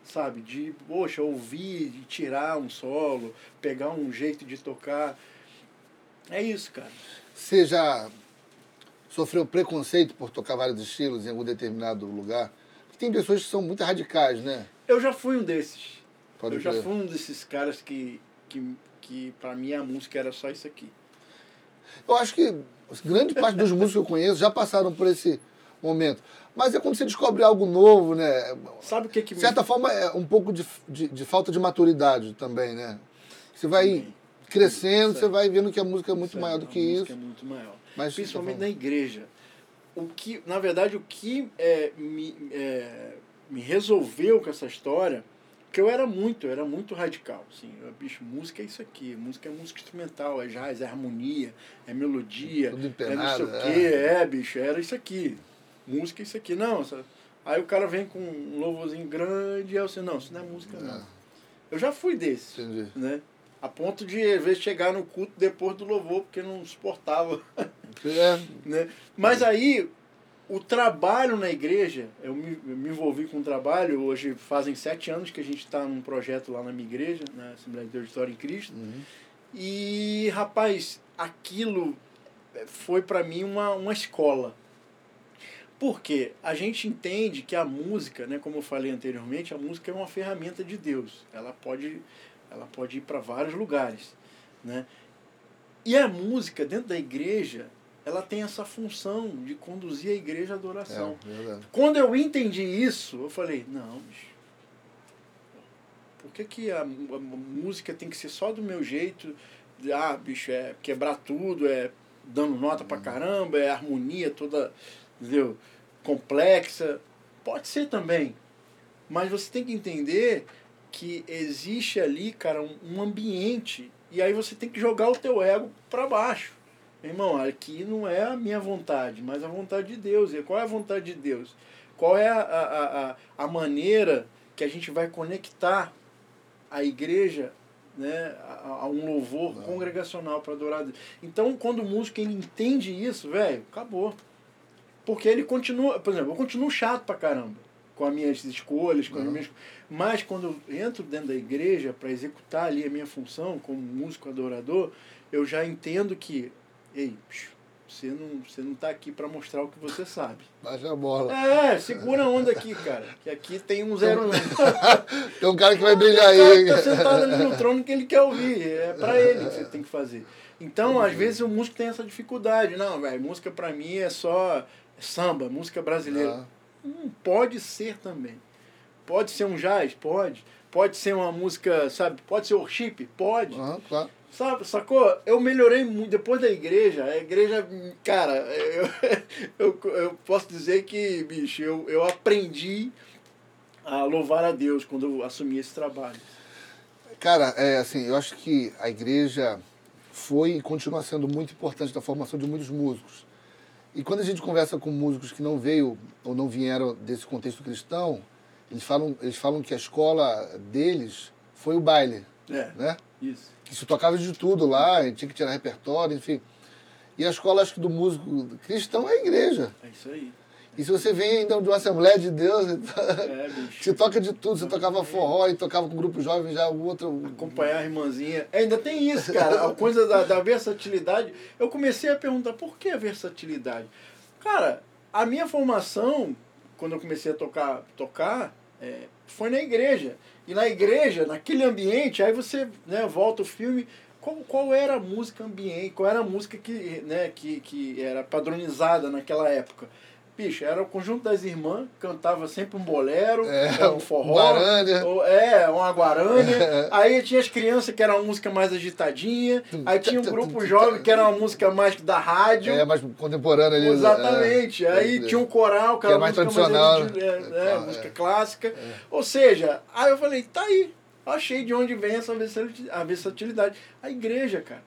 Speaker 2: sabe? De, poxa, ouvir, de tirar um solo, pegar um jeito de tocar. É isso, cara.
Speaker 1: Você já sofreu preconceito por tocar vários estilos em algum determinado lugar? Tem pessoas que são muito radicais, né?
Speaker 2: Eu já fui um desses.
Speaker 1: Pode
Speaker 2: eu já
Speaker 1: crer.
Speaker 2: fui um desses caras que, que, que para mim a música era só isso aqui.
Speaker 1: Eu acho que grande parte dos músicos que eu conheço já passaram por esse momento. Mas é quando você descobre algo novo, né?
Speaker 2: Sabe o que que
Speaker 1: De certa forma, é um pouco de, de, de falta de maturidade também, né? Você vai
Speaker 2: Também.
Speaker 1: crescendo, você vai vendo que a música é muito
Speaker 2: Certo,
Speaker 1: maior do
Speaker 2: a
Speaker 1: que
Speaker 2: música
Speaker 1: isso.
Speaker 2: É muito maior.
Speaker 1: Mas
Speaker 2: Principalmente
Speaker 1: você
Speaker 2: na igreja. O que, na verdade, o que é, me, é, me resolveu com essa história, que eu era muito, eu era muito radical. Assim, eu, bicho, música é isso aqui. Música é música instrumental, é jazz, é harmonia, é melodia,
Speaker 1: Tudo
Speaker 2: é não sei o
Speaker 1: é.
Speaker 2: quê, é. bicho, era isso aqui. Música isso aqui. Não, aí o cara vem com um louvorzinho grande e eu assim, não, isso não é música, não.
Speaker 1: É.
Speaker 2: Eu já fui desse
Speaker 1: Entendi.
Speaker 2: né? A ponto de, às vezes, chegar no culto depois do louvor, porque não suportava,
Speaker 1: É,
Speaker 2: né? Mas aí, o trabalho na igreja, eu me, eu me envolvi com o trabalho, hoje fazem sete anos que a gente está num projeto lá na minha igreja, na Assembleia de Deus de História em Cristo,
Speaker 1: uhum.
Speaker 2: e, rapaz, aquilo foi para mim uma, uma escola. Porque a gente entende que a música, né, como eu falei anteriormente, a música é uma ferramenta de Deus. Ela pode, ela pode ir para vários lugares. Né? E a música dentro da igreja, ela tem essa função de conduzir a igreja à adoração.
Speaker 1: É.
Speaker 2: Quando eu entendi isso, eu falei, não, bicho, por que, que a, a música tem que ser só do meu jeito? Ah, bicho, é quebrar tudo, é dando nota pra caramba, é harmonia toda, entendeu? Complexa. Pode ser também. Mas você tem que entender que existe ali, cara, um, um ambiente. E aí você tem que jogar o teu ego para baixo. Irmão, aqui não é a minha vontade, mas a vontade de Deus. E qual é a vontade de Deus? Qual é a, a, a, a maneira que a gente vai conectar a igreja né, a, a um louvor não. congregacional para adorar Deus? Então, quando o músico ele entende isso, velho, acabou. Porque ele continua, por exemplo, eu continuo chato pra caramba com as minhas escolhas, com as minhas. Mas quando eu entro dentro da igreja para executar ali a minha função como músico adorador, eu já entendo que, ei, você não, você não tá aqui para mostrar o que você sabe.
Speaker 1: Baixa a bola.
Speaker 2: É, segura a onda aqui, cara. Que aqui tem um zero
Speaker 1: tem um cara que vai brilhar aí.
Speaker 2: Tá sentado ali no trono que ele quer ouvir. É para ele que você tem que fazer. Então, às vezes, o músico tem essa dificuldade. Não, velho, música para mim é só samba, música brasileira. Ah. Hum, pode ser também. Pode ser um jazz? Pode. Pode ser uma música, sabe? Pode ser worship? Pode.
Speaker 1: Uhum, claro.
Speaker 2: Sabe, sacou? Eu melhorei muito. Depois da igreja, a igreja, cara, eu, eu, eu posso dizer que, bicho, eu, eu aprendi a louvar a Deus quando eu assumi esse trabalho.
Speaker 1: Cara, é assim, eu acho que a igreja foi e continua sendo muito importante na formação de muitos músicos. E quando a gente conversa com músicos que não veio ou não vieram desse contexto cristão, eles falam, eles falam que a escola deles foi o baile.
Speaker 2: É,
Speaker 1: né?
Speaker 2: Isso.
Speaker 1: Que se tocava de tudo lá, tinha que tirar repertório, enfim. E a escola, acho que do músico cristão é a igreja.
Speaker 2: É isso aí.
Speaker 1: E se você vem ainda de uma Assembleia de Deus, é, você toca de tudo. Você tocava forró e tocava com um grupo jovem, já o outro.
Speaker 2: Acompanhar a irmãzinha. Ainda tem isso, cara. A coisa da, da versatilidade. Eu comecei a perguntar por que a versatilidade? Cara, a minha formação, quando eu comecei a tocar, tocar é, foi na igreja. E na igreja, naquele ambiente, aí você né, volta o filme. Qual, qual era a música ambiente? Qual era a música que, né, que, que era padronizada naquela época? Bicho, era o conjunto das irmãs, cantava sempre um bolero,
Speaker 1: é,
Speaker 2: um forró.
Speaker 1: Guarânia.
Speaker 2: Ou, é, uma guarânia. É. Aí tinha as crianças que era uma música mais agitadinha. Aí tinha um grupo jovem que era uma música mais da rádio.
Speaker 1: É, mais contemporânea ali.
Speaker 2: Exatamente. É, aí é, tinha um coral, que,
Speaker 1: era mais tradicional.
Speaker 2: Mais de, é, música clássica. Ou seja, aí eu falei, tá aí. Achei de onde vem essa versatilidade. A igreja, cara.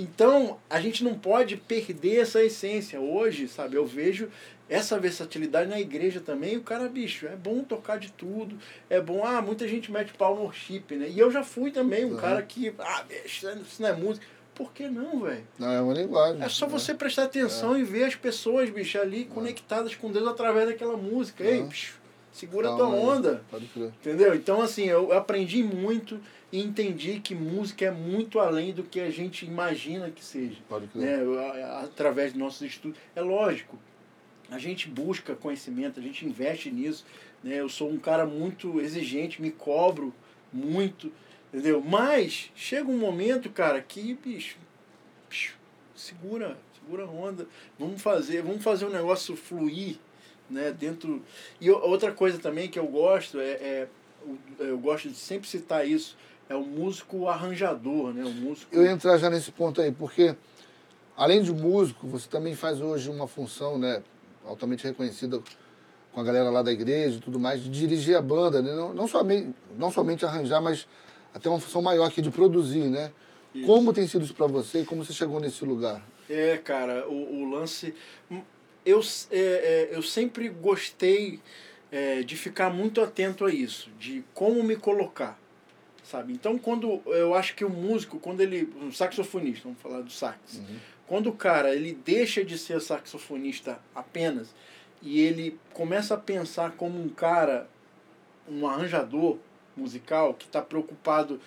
Speaker 2: Então, a gente não pode perder essa essência. Hoje, sabe, eu vejo essa versatilidade na igreja também, o cara, bicho, é bom tocar de tudo, é bom, ah, muita gente mete pau no chip, né? E eu já fui também um uhum. cara que, ah, bicho, isso não é música. Por que não, velho?
Speaker 1: Não, é uma linguagem.
Speaker 2: É só né? você prestar atenção é. e ver as pessoas, bicho, ali é. conectadas com Deus através daquela música. Ei, bicho, segura a tua onda.
Speaker 1: Pode crer.
Speaker 2: Entendeu? Então, assim, eu aprendi muito e entendi que música é muito além do que a gente imagina que seja.
Speaker 1: Pode crer.
Speaker 2: Né? Através dos nossos estudos. É lógico a gente busca conhecimento, a gente investe nisso. Né? Eu sou um cara muito exigente, me cobro muito, entendeu? Mas chega um momento, cara, que, bicho, bicho segura, segura a onda. Vamos fazer, vamos fazer um negócio fluir, né? Dentro. E outra coisa também que eu gosto é, é eu gosto de sempre citar isso, é o músico arranjador, né? O músico.
Speaker 1: Eu ia entrar já nesse ponto aí, porque além de músico, você também faz hoje uma função, né? Altamente reconhecida com a galera lá da igreja e tudo mais, de dirigir a banda, né? não, não, somente, não somente arranjar, mas até uma função maior aqui de produzir, né? Isso. Como tem sido isso para você e como você chegou nesse lugar?
Speaker 2: É, cara, o, o lance... Eu, é, é, eu sempre gostei é, de ficar muito atento a isso, de como me colocar, sabe? Então, quando eu acho que o músico, quando ele... Um saxofonista, vamos falar do sax. Uhum quando o cara ele deixa de ser saxofonista apenas e ele começa a pensar como um cara, um arranjador musical que está preocupado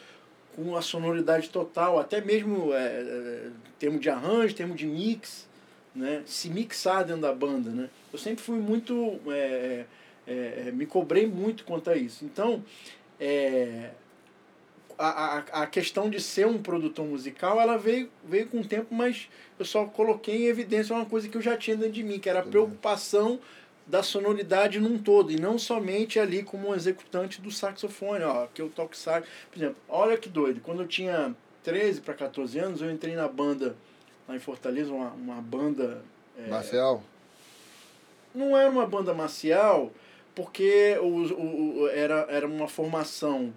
Speaker 2: com a sonoridade total, até mesmo é, é, termo de arranjo, termo de mix, né? se mixar dentro da banda. Né? Eu sempre fui muito. É, é, é me cobrei muito quanto a isso. Então, é, a, a, a questão de ser um produtor musical, ela veio, veio com o tempo, mas eu só coloquei em evidência uma coisa que eu já tinha dentro de mim, que era a preocupação da sonoridade num todo, e não somente ali como um executante do saxofone, ó, que eu toco sax. Por exemplo, olha que doido, quando eu tinha 13 para 14 anos, eu entrei na banda lá em Fortaleza, uma, uma banda...
Speaker 1: É, Marcial?
Speaker 2: Não era uma banda marcial, porque o, o, era, era uma formação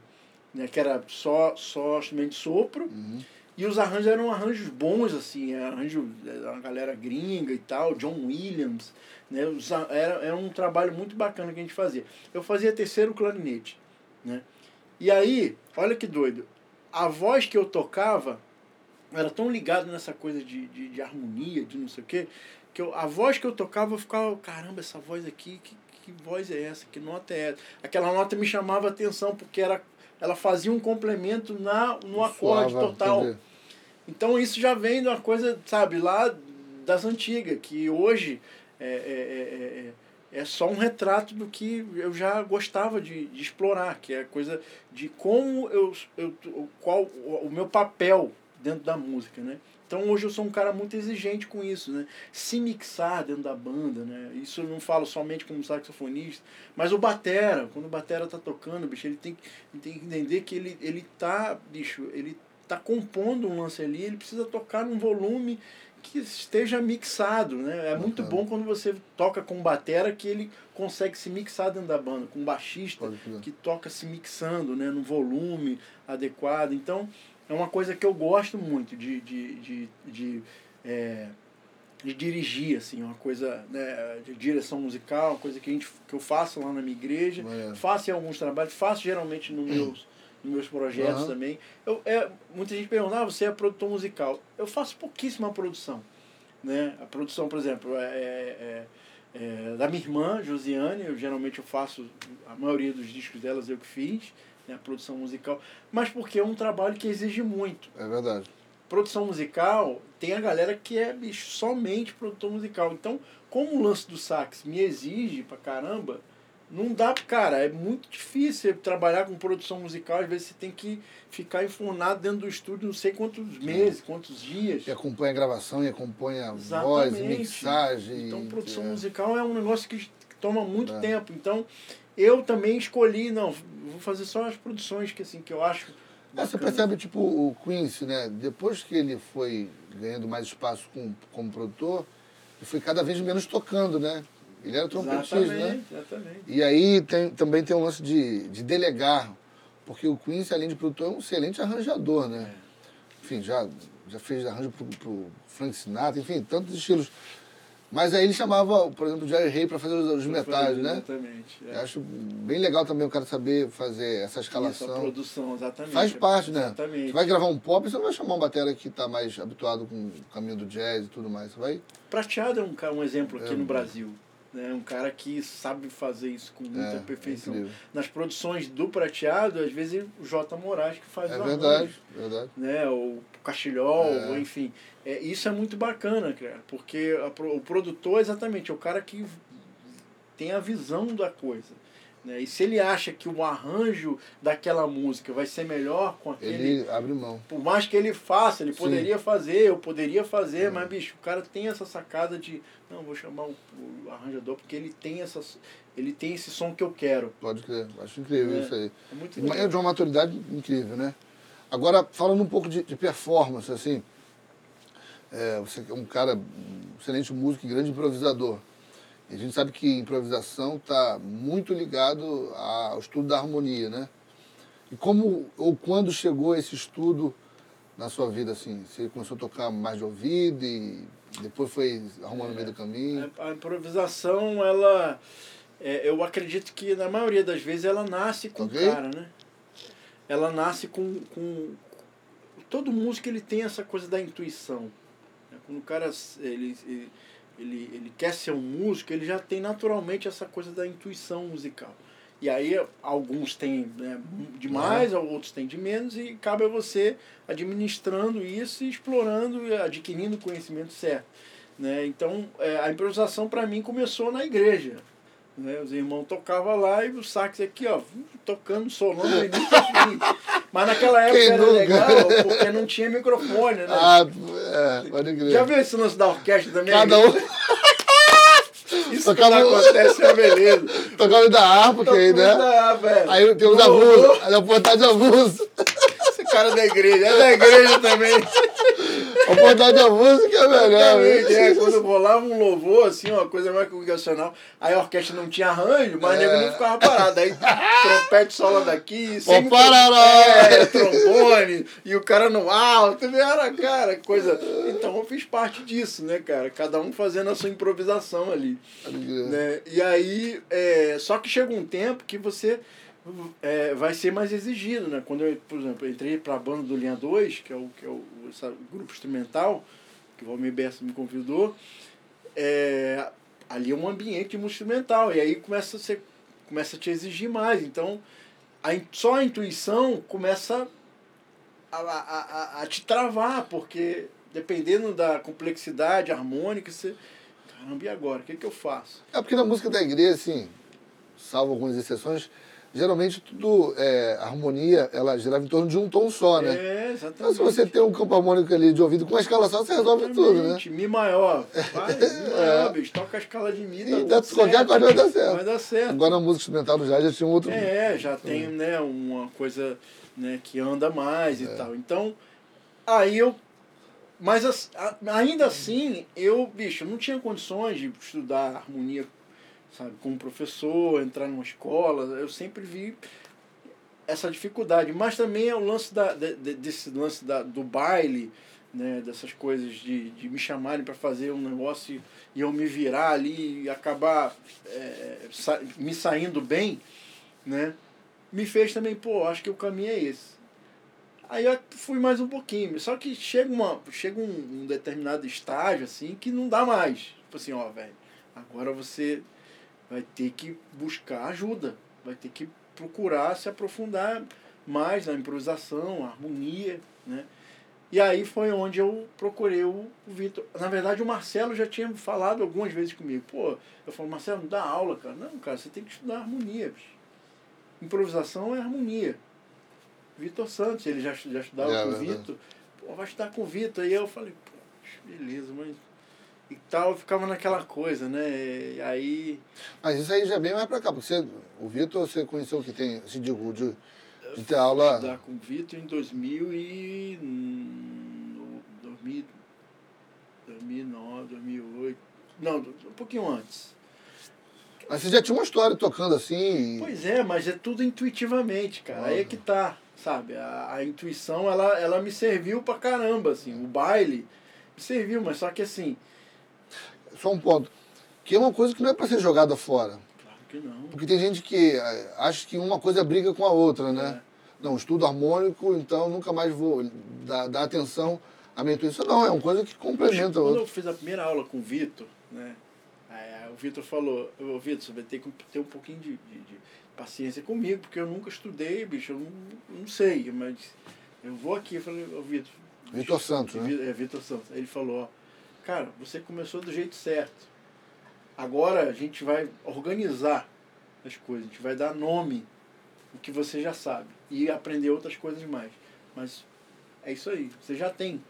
Speaker 2: né, que era só, só instrumento de sopro, uhum. e os arranjos eram arranjos bons, assim, arranjo da galera gringa e tal, John Williams, né, era, era um trabalho muito bacana que a gente fazia. Eu fazia terceiro clarinete, né, e aí, olha que doido, a voz que eu tocava era tão ligado nessa coisa de, de, de harmonia, de não sei o quê, que eu, a voz que eu tocava, eu ficava, caramba, essa voz aqui, que, que voz é essa? Que nota é essa? Aquela nota me chamava a atenção porque era, ela fazia um complemento na, no acorde Suava, total. Entender. Então isso já vem de uma coisa, sabe, lá das antigas, que hoje é, é, é, é, só um retrato do que eu já gostava de, de explorar, que é a coisa de como eu, eu qual o meu papel dentro da música, né? Então hoje eu sou um cara muito exigente com isso, né? Se mixar dentro da banda, né? Isso eu não falo somente como saxofonista, mas o batera, quando o batera tá tocando, bicho, ele tem, ele tem que entender que ele, ele tá, bicho, ele tá compondo um lance ali, ele precisa tocar num volume que esteja mixado, né? É muito bom quando você toca com batera que ele consegue se mixar dentro da banda, com um baixista que toca se mixando, né? No volume adequado. Então, é uma coisa que eu gosto muito de, de, de, de, é, de dirigir, assim, uma coisa né, de direção musical, uma coisa que, a gente, que eu faço lá na minha igreja, é. faço em alguns trabalhos, faço geralmente nos meus, nos meus projetos uhum. também. Eu, é, muita gente pergunta, ah, você é produtor musical. Eu faço pouquíssima produção. Né? A produção, por exemplo, é, é, é, é da minha irmã, Josiane, eu geralmente eu faço, a maioria dos discos delas eu que fiz né, a produção musical, mas porque é um trabalho que exige muito.
Speaker 1: É verdade.
Speaker 2: Produção musical, tem a galera que é bicho, somente produtor musical. Então, como o lance do sax me exige pra caramba, não dá, cara, é muito difícil trabalhar com produção musical. Às vezes você tem que ficar enfurnado dentro do estúdio não sei quantos meses, quantos dias.
Speaker 1: E acompanha a gravação, e acompanha a voz, mixagem.
Speaker 2: Então, produção é. musical é um negócio que toma muito é. tempo. Então, eu também escolhi, não, vou fazer só as produções que, assim, que eu acho.
Speaker 1: É, você percebe, tipo, o Quincy, né? Depois que ele foi ganhando mais espaço com, como produtor, ele foi cada vez menos tocando, né? Ele era trompetista,
Speaker 2: né? Exatamente. E
Speaker 1: aí tem, também tem um lance de, de delegar, porque o Quincy, além de produtor, é um excelente arranjador, né? É. Enfim, já, já fez arranjo pro, pro Frank Sinatra, enfim, tantos estilos. Mas aí ele chamava, por exemplo, o Jerry Ray para fazer os, os metais, né?
Speaker 2: Exatamente. É.
Speaker 1: Eu acho bem legal também o cara saber fazer essa escalação. Essa
Speaker 2: produção, exatamente.
Speaker 1: Faz parte, né?
Speaker 2: Exatamente.
Speaker 1: Você vai gravar um pop, você não vai chamar um batera que está mais habituado com o caminho do jazz e tudo mais. Você vai...
Speaker 2: Prateado é um, um exemplo aqui é, no Brasil. Né? Um cara que sabe fazer isso com muita é, perfeição. É Nas produções do Prateado, às vezes o J. Moraes que faz
Speaker 1: é
Speaker 2: o
Speaker 1: verdade, arranjo, verdade.
Speaker 2: Né? O Castilhol, é. enfim. É, isso é muito bacana, cara, porque a, o produtor, exatamente, é o cara que tem a visão da coisa. Né? E se ele acha que o arranjo daquela música vai ser melhor com aquele.
Speaker 1: Ele abre mão.
Speaker 2: Por mais que ele faça, ele Sim. poderia fazer, eu poderia fazer, é. mas, bicho, o cara tem essa sacada de. Não, vou chamar o, o arranjador porque ele tem essa. Ele tem esse som que eu quero.
Speaker 1: Pode crer, acho incrível
Speaker 2: é.
Speaker 1: isso aí.
Speaker 2: É muito incrível.
Speaker 1: É de uma maturidade incrível, né? Agora, falando um pouco de, de performance, assim. É, você é um cara, um excelente músico e grande improvisador. E a gente sabe que improvisação está muito ligado ao estudo da harmonia, né? E como ou quando chegou esse estudo na sua vida, assim? Você começou a tocar mais de ouvido e depois foi arrumando é, no meio do caminho?
Speaker 2: A, improvisação, ela... É, eu acredito que na maioria das vezes ela nasce com okay. o cara, né? Ela nasce com, com... Todo músico ele tem essa coisa da intuição. Quando o cara ele, ele, ele, ele quer ser um músico, ele já tem naturalmente essa coisa da intuição musical. E aí alguns têm né, de mais, uhum. outros têm de menos, e cabe a você administrando isso e explorando e adquirindo o conhecimento certo. Né? Então, é, a improvisação para mim começou na igreja. Né? Os irmãos tocavam lá e o sax aqui, ó, tocando, solando do início ao fim. Mas naquela época
Speaker 1: Quem
Speaker 2: era
Speaker 1: nunca?
Speaker 2: legal, porque não tinha microfone, né?
Speaker 1: Ah, é, pode crer.
Speaker 2: Já viu esse lance da orquestra também?
Speaker 1: Cada um
Speaker 2: Isso
Speaker 1: tocava
Speaker 2: quando acontece é beleza.
Speaker 1: Tocando da harpa, que aí, né?
Speaker 2: Ah, velho.
Speaker 1: Aí tem os
Speaker 2: No
Speaker 1: abusos,
Speaker 2: louvor,
Speaker 1: aí a portada de abuso.
Speaker 2: Esse cara da igreja, é da igreja também.
Speaker 1: A portada de abuso que é melhor,
Speaker 2: é, quando rolava um louvor, assim, uma coisa mais congregacional, aí a orquestra não tinha arranjo, mas o nego não ficava parado. Aí trompete sola daqui, sempre- é, trombone, e o cara no alto, era, cara, coisa. Então eu fiz parte disso, né, cara? Cada um fazendo a sua improvisação ali. Né? E aí, é, só que chega um tempo que você é, vai ser mais exigido, né? Quando eu, por exemplo, eu entrei para a banda do Linha 2, que é o, que é o essa grupo instrumental, que o Valmir Bessa me convidou, é, ali é um ambiente instrumental, e aí começa a, ser, começa a te exigir mais. Então, a, só a intuição começa a, a, a, te travar, porque dependendo da complexidade harmônica, você. Caramba, e agora? O que, que eu faço?
Speaker 1: É porque na música da igreja, assim, salvo algumas exceções, geralmente tudo, é, a harmonia, ela girava em torno de um tom só, né?
Speaker 2: É,
Speaker 1: Então
Speaker 2: exatamente.
Speaker 1: se você tem um campo harmônico ali de ouvido com uma escala só, você resolve tudo, né?
Speaker 2: Exatamente. Mi maior. Vai, Mi maior, bicho. Toca a escala de Mi. Tá
Speaker 1: dá-
Speaker 2: tudo
Speaker 1: qualquer coisa vai dar certo.
Speaker 2: Vai dar certo.
Speaker 1: Agora a música instrumental do jazz já tinha um outro...
Speaker 2: É, já tem né, uma coisa né, que anda mais
Speaker 1: É.
Speaker 2: e tal. Então, aí eu. Mas ainda assim, eu, bicho, não tinha condições de estudar harmonia, sabe, como professor, entrar numa escola. Eu sempre vi essa dificuldade. Mas também é o lance da, de- de- desse lance da, do baile, né, dessas coisas de, de me chamarem para fazer um negócio e eu me virar ali e acabar é, sa- me saindo bem, né, me fez também, pô, acho que o caminho é esse. Aí eu fui mais um pouquinho, só que chega, uma, chega um, um determinado estágio assim que não dá mais. Tipo assim, ó, velho, agora você vai ter que buscar ajuda, vai ter que procurar se aprofundar mais na improvisação, harmonia, né? E aí foi onde eu procurei o, Vitor. Na verdade, o Marcelo já tinha falado algumas vezes comigo. Pô, eu falo, Marcelo, não dá aula, cara. Não, cara, você tem que estudar harmonia, bicho. Improvisação é harmonia. Vitor Santos, ele já, já estudava
Speaker 1: É,
Speaker 2: com o. Vitor. Pô, vai estudar com o Vitor. Aí eu falei, pô, beleza, mas. E tal, eu ficava naquela coisa, né? E aí.
Speaker 1: Mas isso aí já é bem mais pra cá, porque você, o Vitor, você conheceu que tem, assim, digo, de, de ter aula...
Speaker 2: estudar com o Vitor em 2000 e... no- 2000, 2009, 2008... Não, um pouquinho antes.
Speaker 1: Mas você já tinha uma história tocando assim...
Speaker 2: Pois é, mas é tudo intuitivamente, cara. Aí é que tá, sabe? A, a intuição, ela, ela me serviu pra caramba, assim. O baile me serviu, mas só que assim...
Speaker 1: Só um ponto. Que é uma coisa que não é pra ser jogada fora.
Speaker 2: Claro que não.
Speaker 1: Porque tem gente que eh, acha que uma coisa briga com a outra, né? Não, estudo harmônico, então nunca mais vou dar, dar atenção à minha intuição. Não, é uma coisa que complementa a
Speaker 2: Quando
Speaker 1: outra.
Speaker 2: eu fiz a primeira aula com o Vitor, né? aí, o Vitor falou, ô Vitor, você vai ter que ter um pouquinho de, de- de paciência comigo, porque eu nunca estudei, bicho, eu não, não sei, mas eu vou aqui, eu falei, ô Vitor.
Speaker 1: Vitor Santos, né?
Speaker 2: É, Vitor Santos. Aí ele falou, ó, cara, você começou do jeito certo. Agora a gente vai organizar as coisas, a gente vai dar nome o que você já sabe e aprender outras coisas mais. Mas é isso aí, você já tem.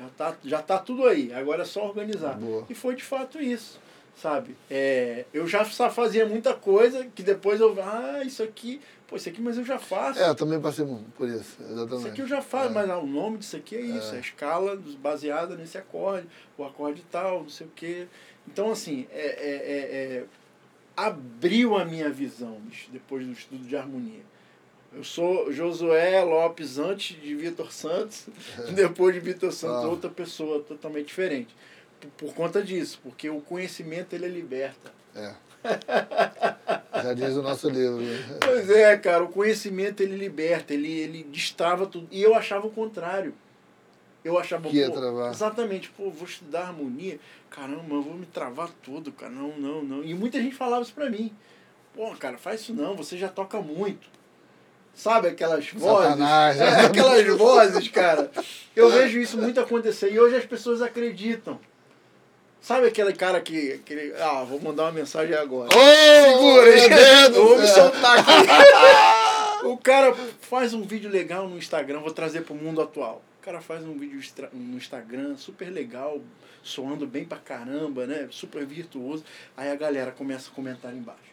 Speaker 2: Já tá, já tá tudo aí, agora é só organizar.
Speaker 1: Boa.
Speaker 2: E foi de fato isso, sabe? É, eu já fazia muita coisa que depois eu, ah, isso aqui, pô, isso aqui, mas eu já faço.
Speaker 1: É, eu também passei por isso,
Speaker 2: Isso
Speaker 1: exatamente.
Speaker 2: aqui eu já faço,
Speaker 1: É.
Speaker 2: mas ah, o nome disso aqui é isso, é, a escala dos- baseada nesse acorde, o acorde tal, não sei o quê. Então, assim, é, é, é- é- abriu a minha visão bicho, depois do estudo de harmonia. Eu sou Josué Lopes antes de Vitor Santos, depois de Vitor Santos,
Speaker 1: Ah.
Speaker 2: outra pessoa totalmente diferente. Por, conta disso, porque o conhecimento ele liberta.
Speaker 1: É. Já diz o nosso livro. né?
Speaker 2: Pois é, cara, o conhecimento ele liberta, ele, ele destrava tudo. E eu achava o contrário. Eu achava,
Speaker 1: Que ia travar.
Speaker 2: exatamente, pô, vou estudar harmonia, caramba, eu vou me travar tudo, cara, não, não, não. E muita gente falava isso pra mim. Pô, cara, faz isso não, você já toca muito. Sabe aquelas vozes?
Speaker 1: Satanás,
Speaker 2: É,
Speaker 1: né?
Speaker 2: aquelas vozes, cara. Eu vejo isso muito acontecer e hoje as pessoas acreditam. Sabe aquele cara que. Aquele, ah, vou mandar uma mensagem agora.
Speaker 1: Oh,
Speaker 2: Segura, vou me soltar aqui. o cara faz um vídeo legal no Instagram, vou trazer pro mundo atual. O cara faz um vídeo no Instagram super legal, soando bem pra caramba, né? Super virtuoso. Aí a galera começa a comentar embaixo.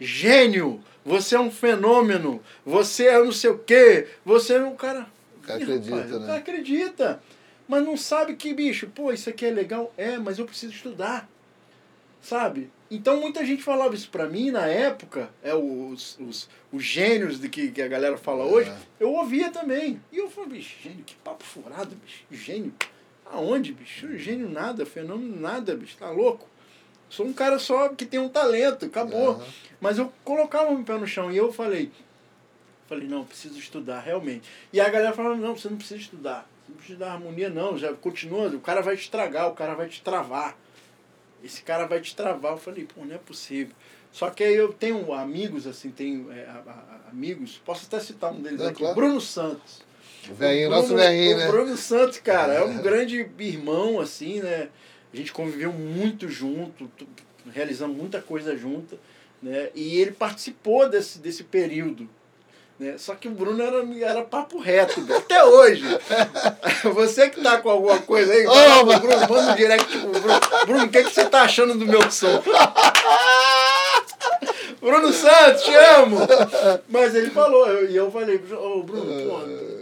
Speaker 2: Gênio! Você é um fenômeno! Você é não sei o quê! Você é um cara.
Speaker 1: O cara acredita,
Speaker 2: rapaz, O
Speaker 1: né?
Speaker 2: cara acredita. Mas não sabe que, bicho, pô, isso aqui é legal. É, mas eu preciso estudar. Sabe? Então muita gente falava isso pra mim na época, é os, os, os gênios de que, que a galera fala hoje,
Speaker 1: É.
Speaker 2: eu ouvia também. E eu falei, bicho, gênio, que papo furado, bicho. Gênio? Aonde, bicho? Gênio nada, fenômeno nada, bicho. Tá louco? Sou um cara só que tem um talento, acabou.
Speaker 1: Aham.
Speaker 2: Mas eu colocava meu pé no chão e eu falei, falei, não, preciso estudar, realmente. E a galera falava, não, você não precisa estudar. Precisa estudar harmonia, não. Já continua, o cara vai te estragar, o cara vai te travar. Esse cara vai te travar. Eu falei, pô, não é possível. Só que aí eu tenho amigos, assim, tenho é, a- a- amigos, posso até citar um deles
Speaker 1: É,
Speaker 2: aqui,
Speaker 1: claro.
Speaker 2: Bruno Santos.
Speaker 1: O Velhinho,
Speaker 2: O Bruno-
Speaker 1: nosso velhinho,
Speaker 2: o
Speaker 1: né?
Speaker 2: Bruno Santos, cara, é um grande irmão, assim, né? A gente conviveu muito junto, realizamos muita coisa junto, né? E ele participou desse, desse período. Né? Só que o Bruno era, era papo reto, velho, até hoje. Você que tá com alguma coisa aí, pro Bruno, manda um direct pro Bruno. Bruno, o que, que você tá achando do meu som? Bruno Santos, te amo! Mas ele falou, eu- e eu falei, ô Bruno, pô,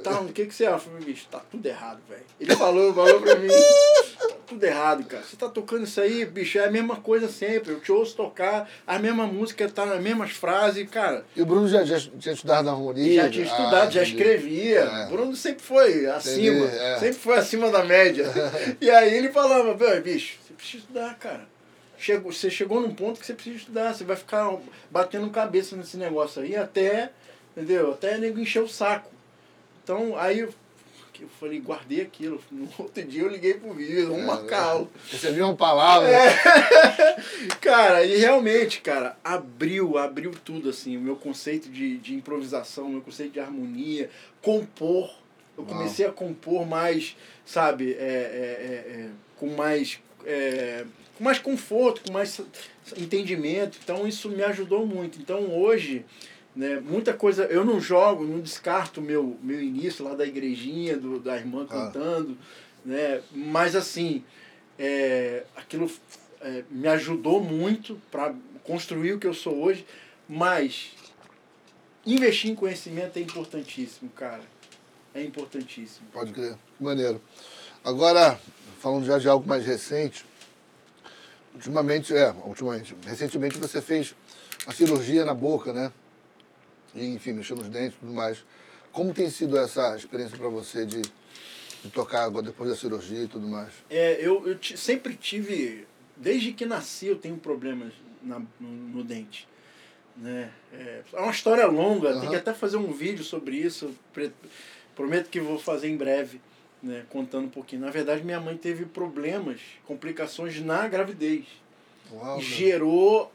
Speaker 2: tá, o que, que você acha? Eu falei, bicho, tá tudo errado, velho. Ele falou, falou pra mim, tá tudo errado, cara. Você tá tocando isso aí, bicho, é a mesma coisa sempre. Eu te ouço tocar, a mesma música tá nas mesmas frases, cara.
Speaker 1: E o Bruno já, já tinha estudado na harmonia?
Speaker 2: Já tinha estudado, já
Speaker 1: Ah, entendi.
Speaker 2: escrevia.
Speaker 1: É.
Speaker 2: O Bruno sempre foi acima,
Speaker 1: é.
Speaker 2: sempre foi acima da média. e aí ele falava, "Velho, bicho, você precisa estudar, cara. Chegou, você chegou num ponto que você precisa estudar, você vai ficar batendo cabeça nesse negócio aí até, entendeu? Até nego encher o saco. Então, aí eu, eu falei, guardei aquilo. No outro dia eu liguei pro vídeo, vamos
Speaker 1: É,
Speaker 2: marcar
Speaker 1: né?
Speaker 2: aula.
Speaker 1: Recebi uma palavra.
Speaker 2: Cara, e realmente, cara, abriu, abriu tudo, assim, o meu conceito de, de improvisação, o meu conceito de harmonia, compor. Eu
Speaker 1: Uau.
Speaker 2: comecei a compor mais, sabe, é, é, é, é, com mais. é, com mais conforto, com mais entendimento. Então isso me ajudou muito. Então hoje, né, muita coisa. Eu não jogo, não descarto meu meu início lá da igrejinha, do, da irmã
Speaker 1: Ah.
Speaker 2: cantando, né? Mas assim, é, aquilo é, me ajudou muito para construir o que eu sou hoje, mas investir em conhecimento é importantíssimo, cara. É importantíssimo.
Speaker 1: Pode crer. Que Maneiro. Agora, falando já de algo mais recente, ultimamente, é, ultimamente, recentemente você fez uma cirurgia na boca, né? E, enfim, mexeu nos dentes e tudo mais. Como tem sido essa experiência para você de, de tocar agora depois da cirurgia e tudo mais?
Speaker 2: É, eu, eu sempre tive, desde que nasci eu tenho problemas na, no, no dente. Né? É, é uma história longa, tem
Speaker 1: Aham.
Speaker 2: que até fazer um vídeo sobre isso. Prometo que vou fazer em breve, né? contando um pouquinho. Na verdade, minha mãe teve problemas, complicações na gravidez.
Speaker 1: Uau,
Speaker 2: E gerou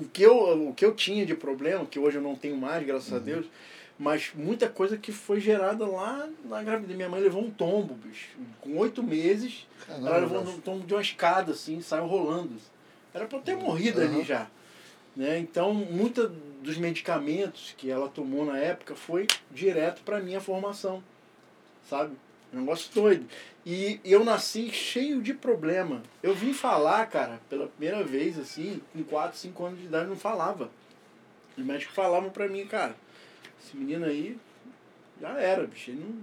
Speaker 2: o que, eu, o que eu tinha de problema, que hoje eu não tenho mais, graças
Speaker 1: Uhum.
Speaker 2: a Deus, mas muita coisa que foi gerada lá na gravidez. Minha mãe levou um tombo, bicho. Com oito meses,
Speaker 1: Caramba,
Speaker 2: ela levou um tombo de uma escada, assim, saiu rolando. Era pra eu ter morrido ali já. Né? Então, muitos dos medicamentos que ela tomou na época foi direto para minha formação. Sabe? Um negócio doido. E eu nasci cheio de problema. Eu vim falar, cara, pela primeira vez, assim, com 4, 5 anos de idade, não falava. Os médicos falavam pra mim, cara, esse menino aí já era, bicho. Ele não,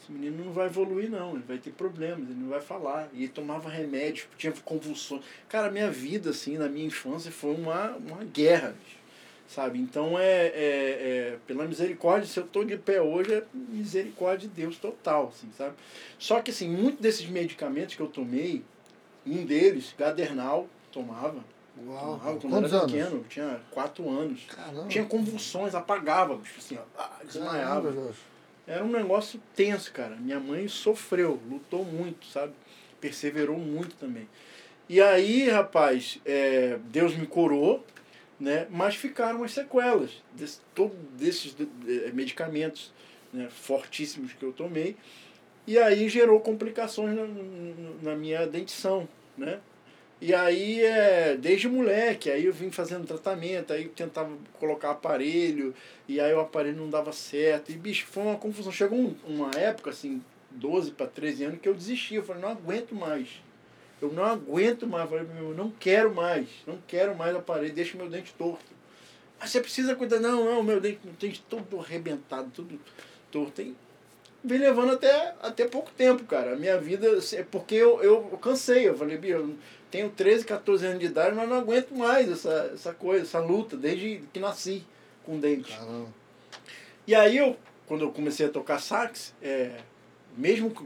Speaker 2: esse menino não vai evoluir, não. Ele vai ter problemas, ele não vai falar. E ele tomava remédio, tinha convulsões. Cara, minha vida, assim, na minha infância, foi uma, uma guerra, bicho. Sabe? Então é, é, é. Pela misericórdia, se eu tô de pé hoje, é misericórdia de Deus total, assim, sabe? Só que, assim, muitos desses medicamentos que eu tomei, um deles, Gadernal, tomava.
Speaker 1: Uau.
Speaker 2: tomava quando eu era
Speaker 1: anos?
Speaker 2: pequeno, tinha quatro anos.
Speaker 1: Caramba.
Speaker 2: Tinha convulsões, apagava, assim, ó, ah, desmaiava.
Speaker 1: Caramba.
Speaker 2: Era um negócio tenso, cara. Minha mãe sofreu, lutou muito, sabe? Perseverou muito também. E aí, rapaz, é, Deus me curou, né? Mas ficaram as sequelas desse, todo, desses eh, medicamentos né? fortíssimos que eu tomei. E aí gerou complicações na, na minha dentição, né? E aí, é, desde moleque, aí eu vim fazendo tratamento, aí eu tentava colocar aparelho, e aí o aparelho não dava certo. E, bicho, foi uma confusão. Chegou um, uma época, assim, 12 para 13 anos, que eu desisti. Eu falei, não aguento mais. Eu não aguento mais. Eu falei, meu, não quero mais. Não quero mais aparelho, deixa meu dente torto. Mas você precisa cuidar. Não, não, meu dente, meu dente todo arrebentado, tudo torto. E vem levando até, até pouco tempo, cara. A minha vida, é porque eu, eu cansei. Eu falei, bicho, tenho 13, 14 anos de idade, mas não aguento mais essa, essa coisa, essa luta, desde que nasci com dente. Caramba. E aí eu, quando eu comecei a tocar sax, é, mesmo com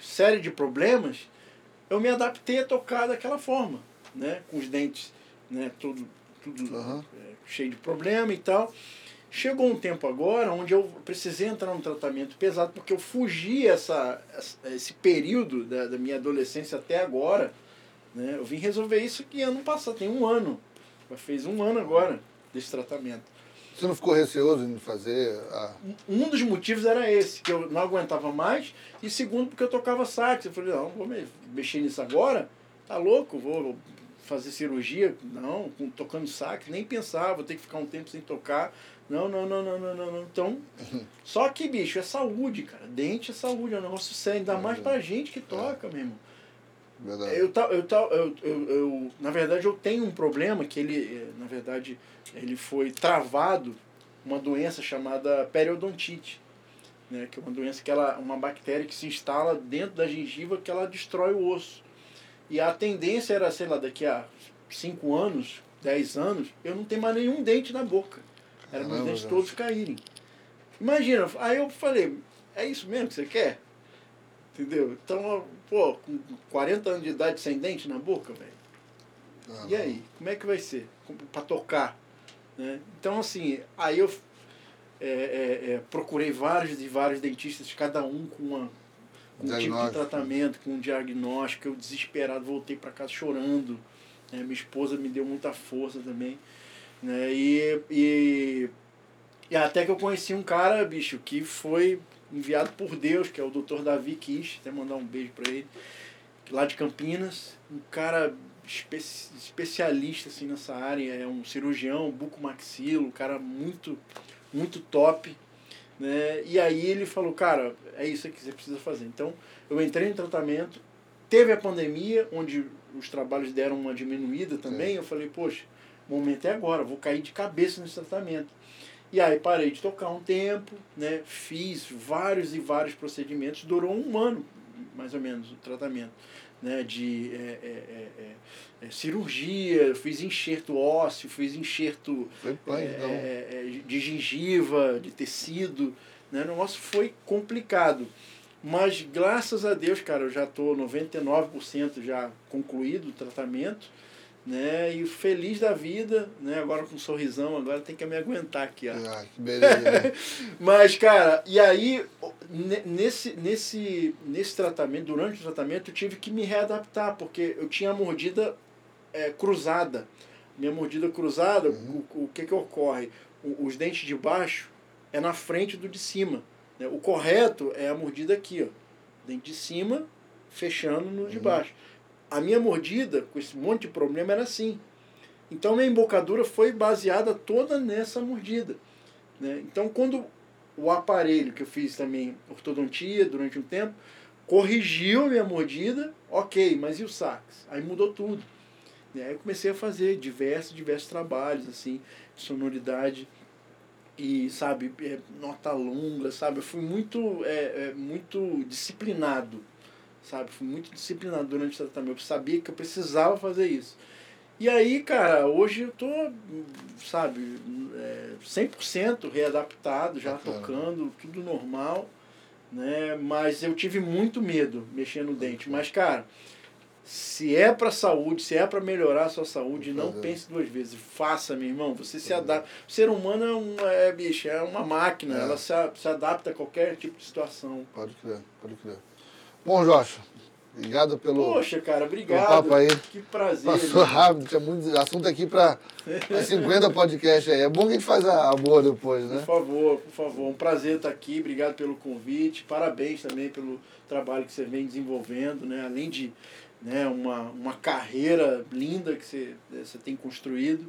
Speaker 2: série de problemas, eu me adaptei a tocar daquela forma, né? Com os dentes, né? Tudo, tudo uhum. é, cheio de problema e tal. Chegou um tempo agora onde eu precisei entrar num tratamento pesado, porque eu fugi essa, esse período da, da minha adolescência até agora, né? Eu vim resolver isso que ano passado, tem um ano. Já fez um ano agora desse tratamento.
Speaker 1: Você não ficou receoso em fazer a...
Speaker 2: Um dos motivos era esse, que eu não aguentava mais, e segundo, porque eu tocava sax. Eu falei, não, vou mexer nisso agora, tá louco, vou fazer cirurgia, não, tocando sax, nem pensar, vou ter que ficar um tempo sem tocar. Não, não, não, não, não, não. não. Então, só que, bicho, é saúde, cara. Dente é saúde, é um negócio sério, ainda mais pra gente que toca, é. meu irmão. Verdade. Eu, eu, eu, eu, eu, na verdade, eu tenho um problema que ele, eh, na verdade, ele foi travado, uma doença chamada periodontite, né, que é uma doença que ela, uma bactéria que se instala dentro da gengiva que ela destrói o osso. E a tendência era, sei lá, daqui a 5 anos, 10 anos, eu não ter mais nenhum dente na boca. Era meus dentes todos caírem. Imagina, aí eu falei, é isso mesmo que você quer? Entendeu? Então, pô, com 40 anos de idade sem dente na boca, velho. E aí, como é que vai ser? Para tocar. Né? Então, assim, aí eu é, é, é, procurei vários e vários dentistas, cada um com, uma, com um tipo de tratamento, com um diagnóstico. Eu desesperado, voltei para casa chorando. Né? Minha esposa me deu muita força também. Né? E, e, e até que eu conheci um cara, bicho, que foi enviado por Deus, que é o doutor Davi Kish, até mandar um beijo para ele, lá de Campinas, um cara espe especialista assim nessa área, é um cirurgião, bucomaxilo, um cara muito muito top, né? E aí ele falou, cara, é isso que você precisa fazer. Então, eu entrei em tratamento, teve a pandemia, onde os trabalhos deram uma diminuída também, Sim. eu falei, poxa, o momento é agora, vou cair de cabeça nesse tratamento. E aí parei de tocar um tempo, né? fiz vários e vários procedimentos, durou um ano, mais ou menos, o tratamento. Né? De é, é, é, é, é cirurgia, fiz enxerto ósseo, fiz enxerto pai, é, de gengiva, de tecido. Né? O negócio foi complicado. Mas graças a Deus, cara, eu já estou 99% já concluído o tratamento né? E feliz da vida, né? Agora com um sorrisão, agora tem que me aguentar aqui, ó.
Speaker 1: Ah, que beleza. Né?
Speaker 2: Mas, cara, e aí, nesse, nesse, nesse tratamento, durante o tratamento, eu tive que me readaptar, porque eu tinha a mordida é, cruzada. Minha mordida cruzada, uhum. o, o que que ocorre? O, os dentes de baixo é na frente do de cima. Né? O correto é a mordida aqui, ó. Dente de cima, fechando no de uhum. baixo a minha mordida, com esse monte de problema, era assim. Então minha embocadura foi baseada toda nessa mordida. Né? Então quando o aparelho que eu fiz também, ortodontia, durante um tempo, corrigiu minha mordida, ok, mas e o sax? Aí mudou tudo. Né? Aí eu comecei a fazer diversos, diversos trabalhos, assim, de sonoridade e, sabe, é, nota longa, sabe? Eu fui muito, é, é, muito disciplinado sabe? Fui muito disciplinado durante o tratamento. Eu sabia que eu precisava fazer isso. E aí, cara, hoje eu tô, sabe, é, 100% readaptado, já Bacana. tocando, tudo normal, né? Mas eu tive muito medo mexendo no dente. Mas, cara, se é para saúde, se é para melhorar a sua saúde, não pense duas vezes. Faça, meu irmão. Você se adapta. O ser humano é, um, é, bicho, é uma máquina. É. Ela se, se adapta a qualquer tipo de situação.
Speaker 1: Pode crer, pode crer. Bom, Jorge, obrigado pelo.
Speaker 2: Poxa, cara, obrigado. Papo aí. Que prazer.
Speaker 1: Passou rápido, tinha muito assunto aqui para 50 podcasts aí. É bom que a gente faz a, boa depois, né?
Speaker 2: Por favor, por favor. Um prazer estar aqui. Obrigado pelo convite. Parabéns também pelo trabalho que você vem desenvolvendo, né? Além de né? uma, uma carreira linda que você, você tem construído,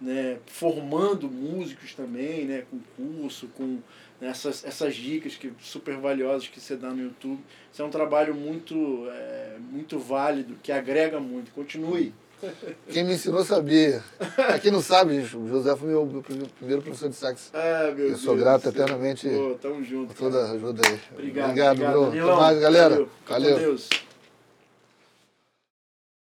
Speaker 2: né? formando músicos também, né? com curso, com essas, essas dicas que super valiosas que você dá no YouTube. Isso é um trabalho muito, é, muito válido, que agrega muito. Continue.
Speaker 1: Quem me ensinou sabia. Pra quem não sabe, o José foi meu, meu primeiro professor de sax.
Speaker 2: Ah, meu
Speaker 1: Eu sou grato eternamente
Speaker 2: Pô, tamo junto.
Speaker 1: por toda a ajuda aí.
Speaker 2: Obrigado.
Speaker 1: Obrigado,
Speaker 2: obrigado.
Speaker 1: Até mais, galera.
Speaker 2: Valeu.
Speaker 1: Valeu.
Speaker 2: Deus.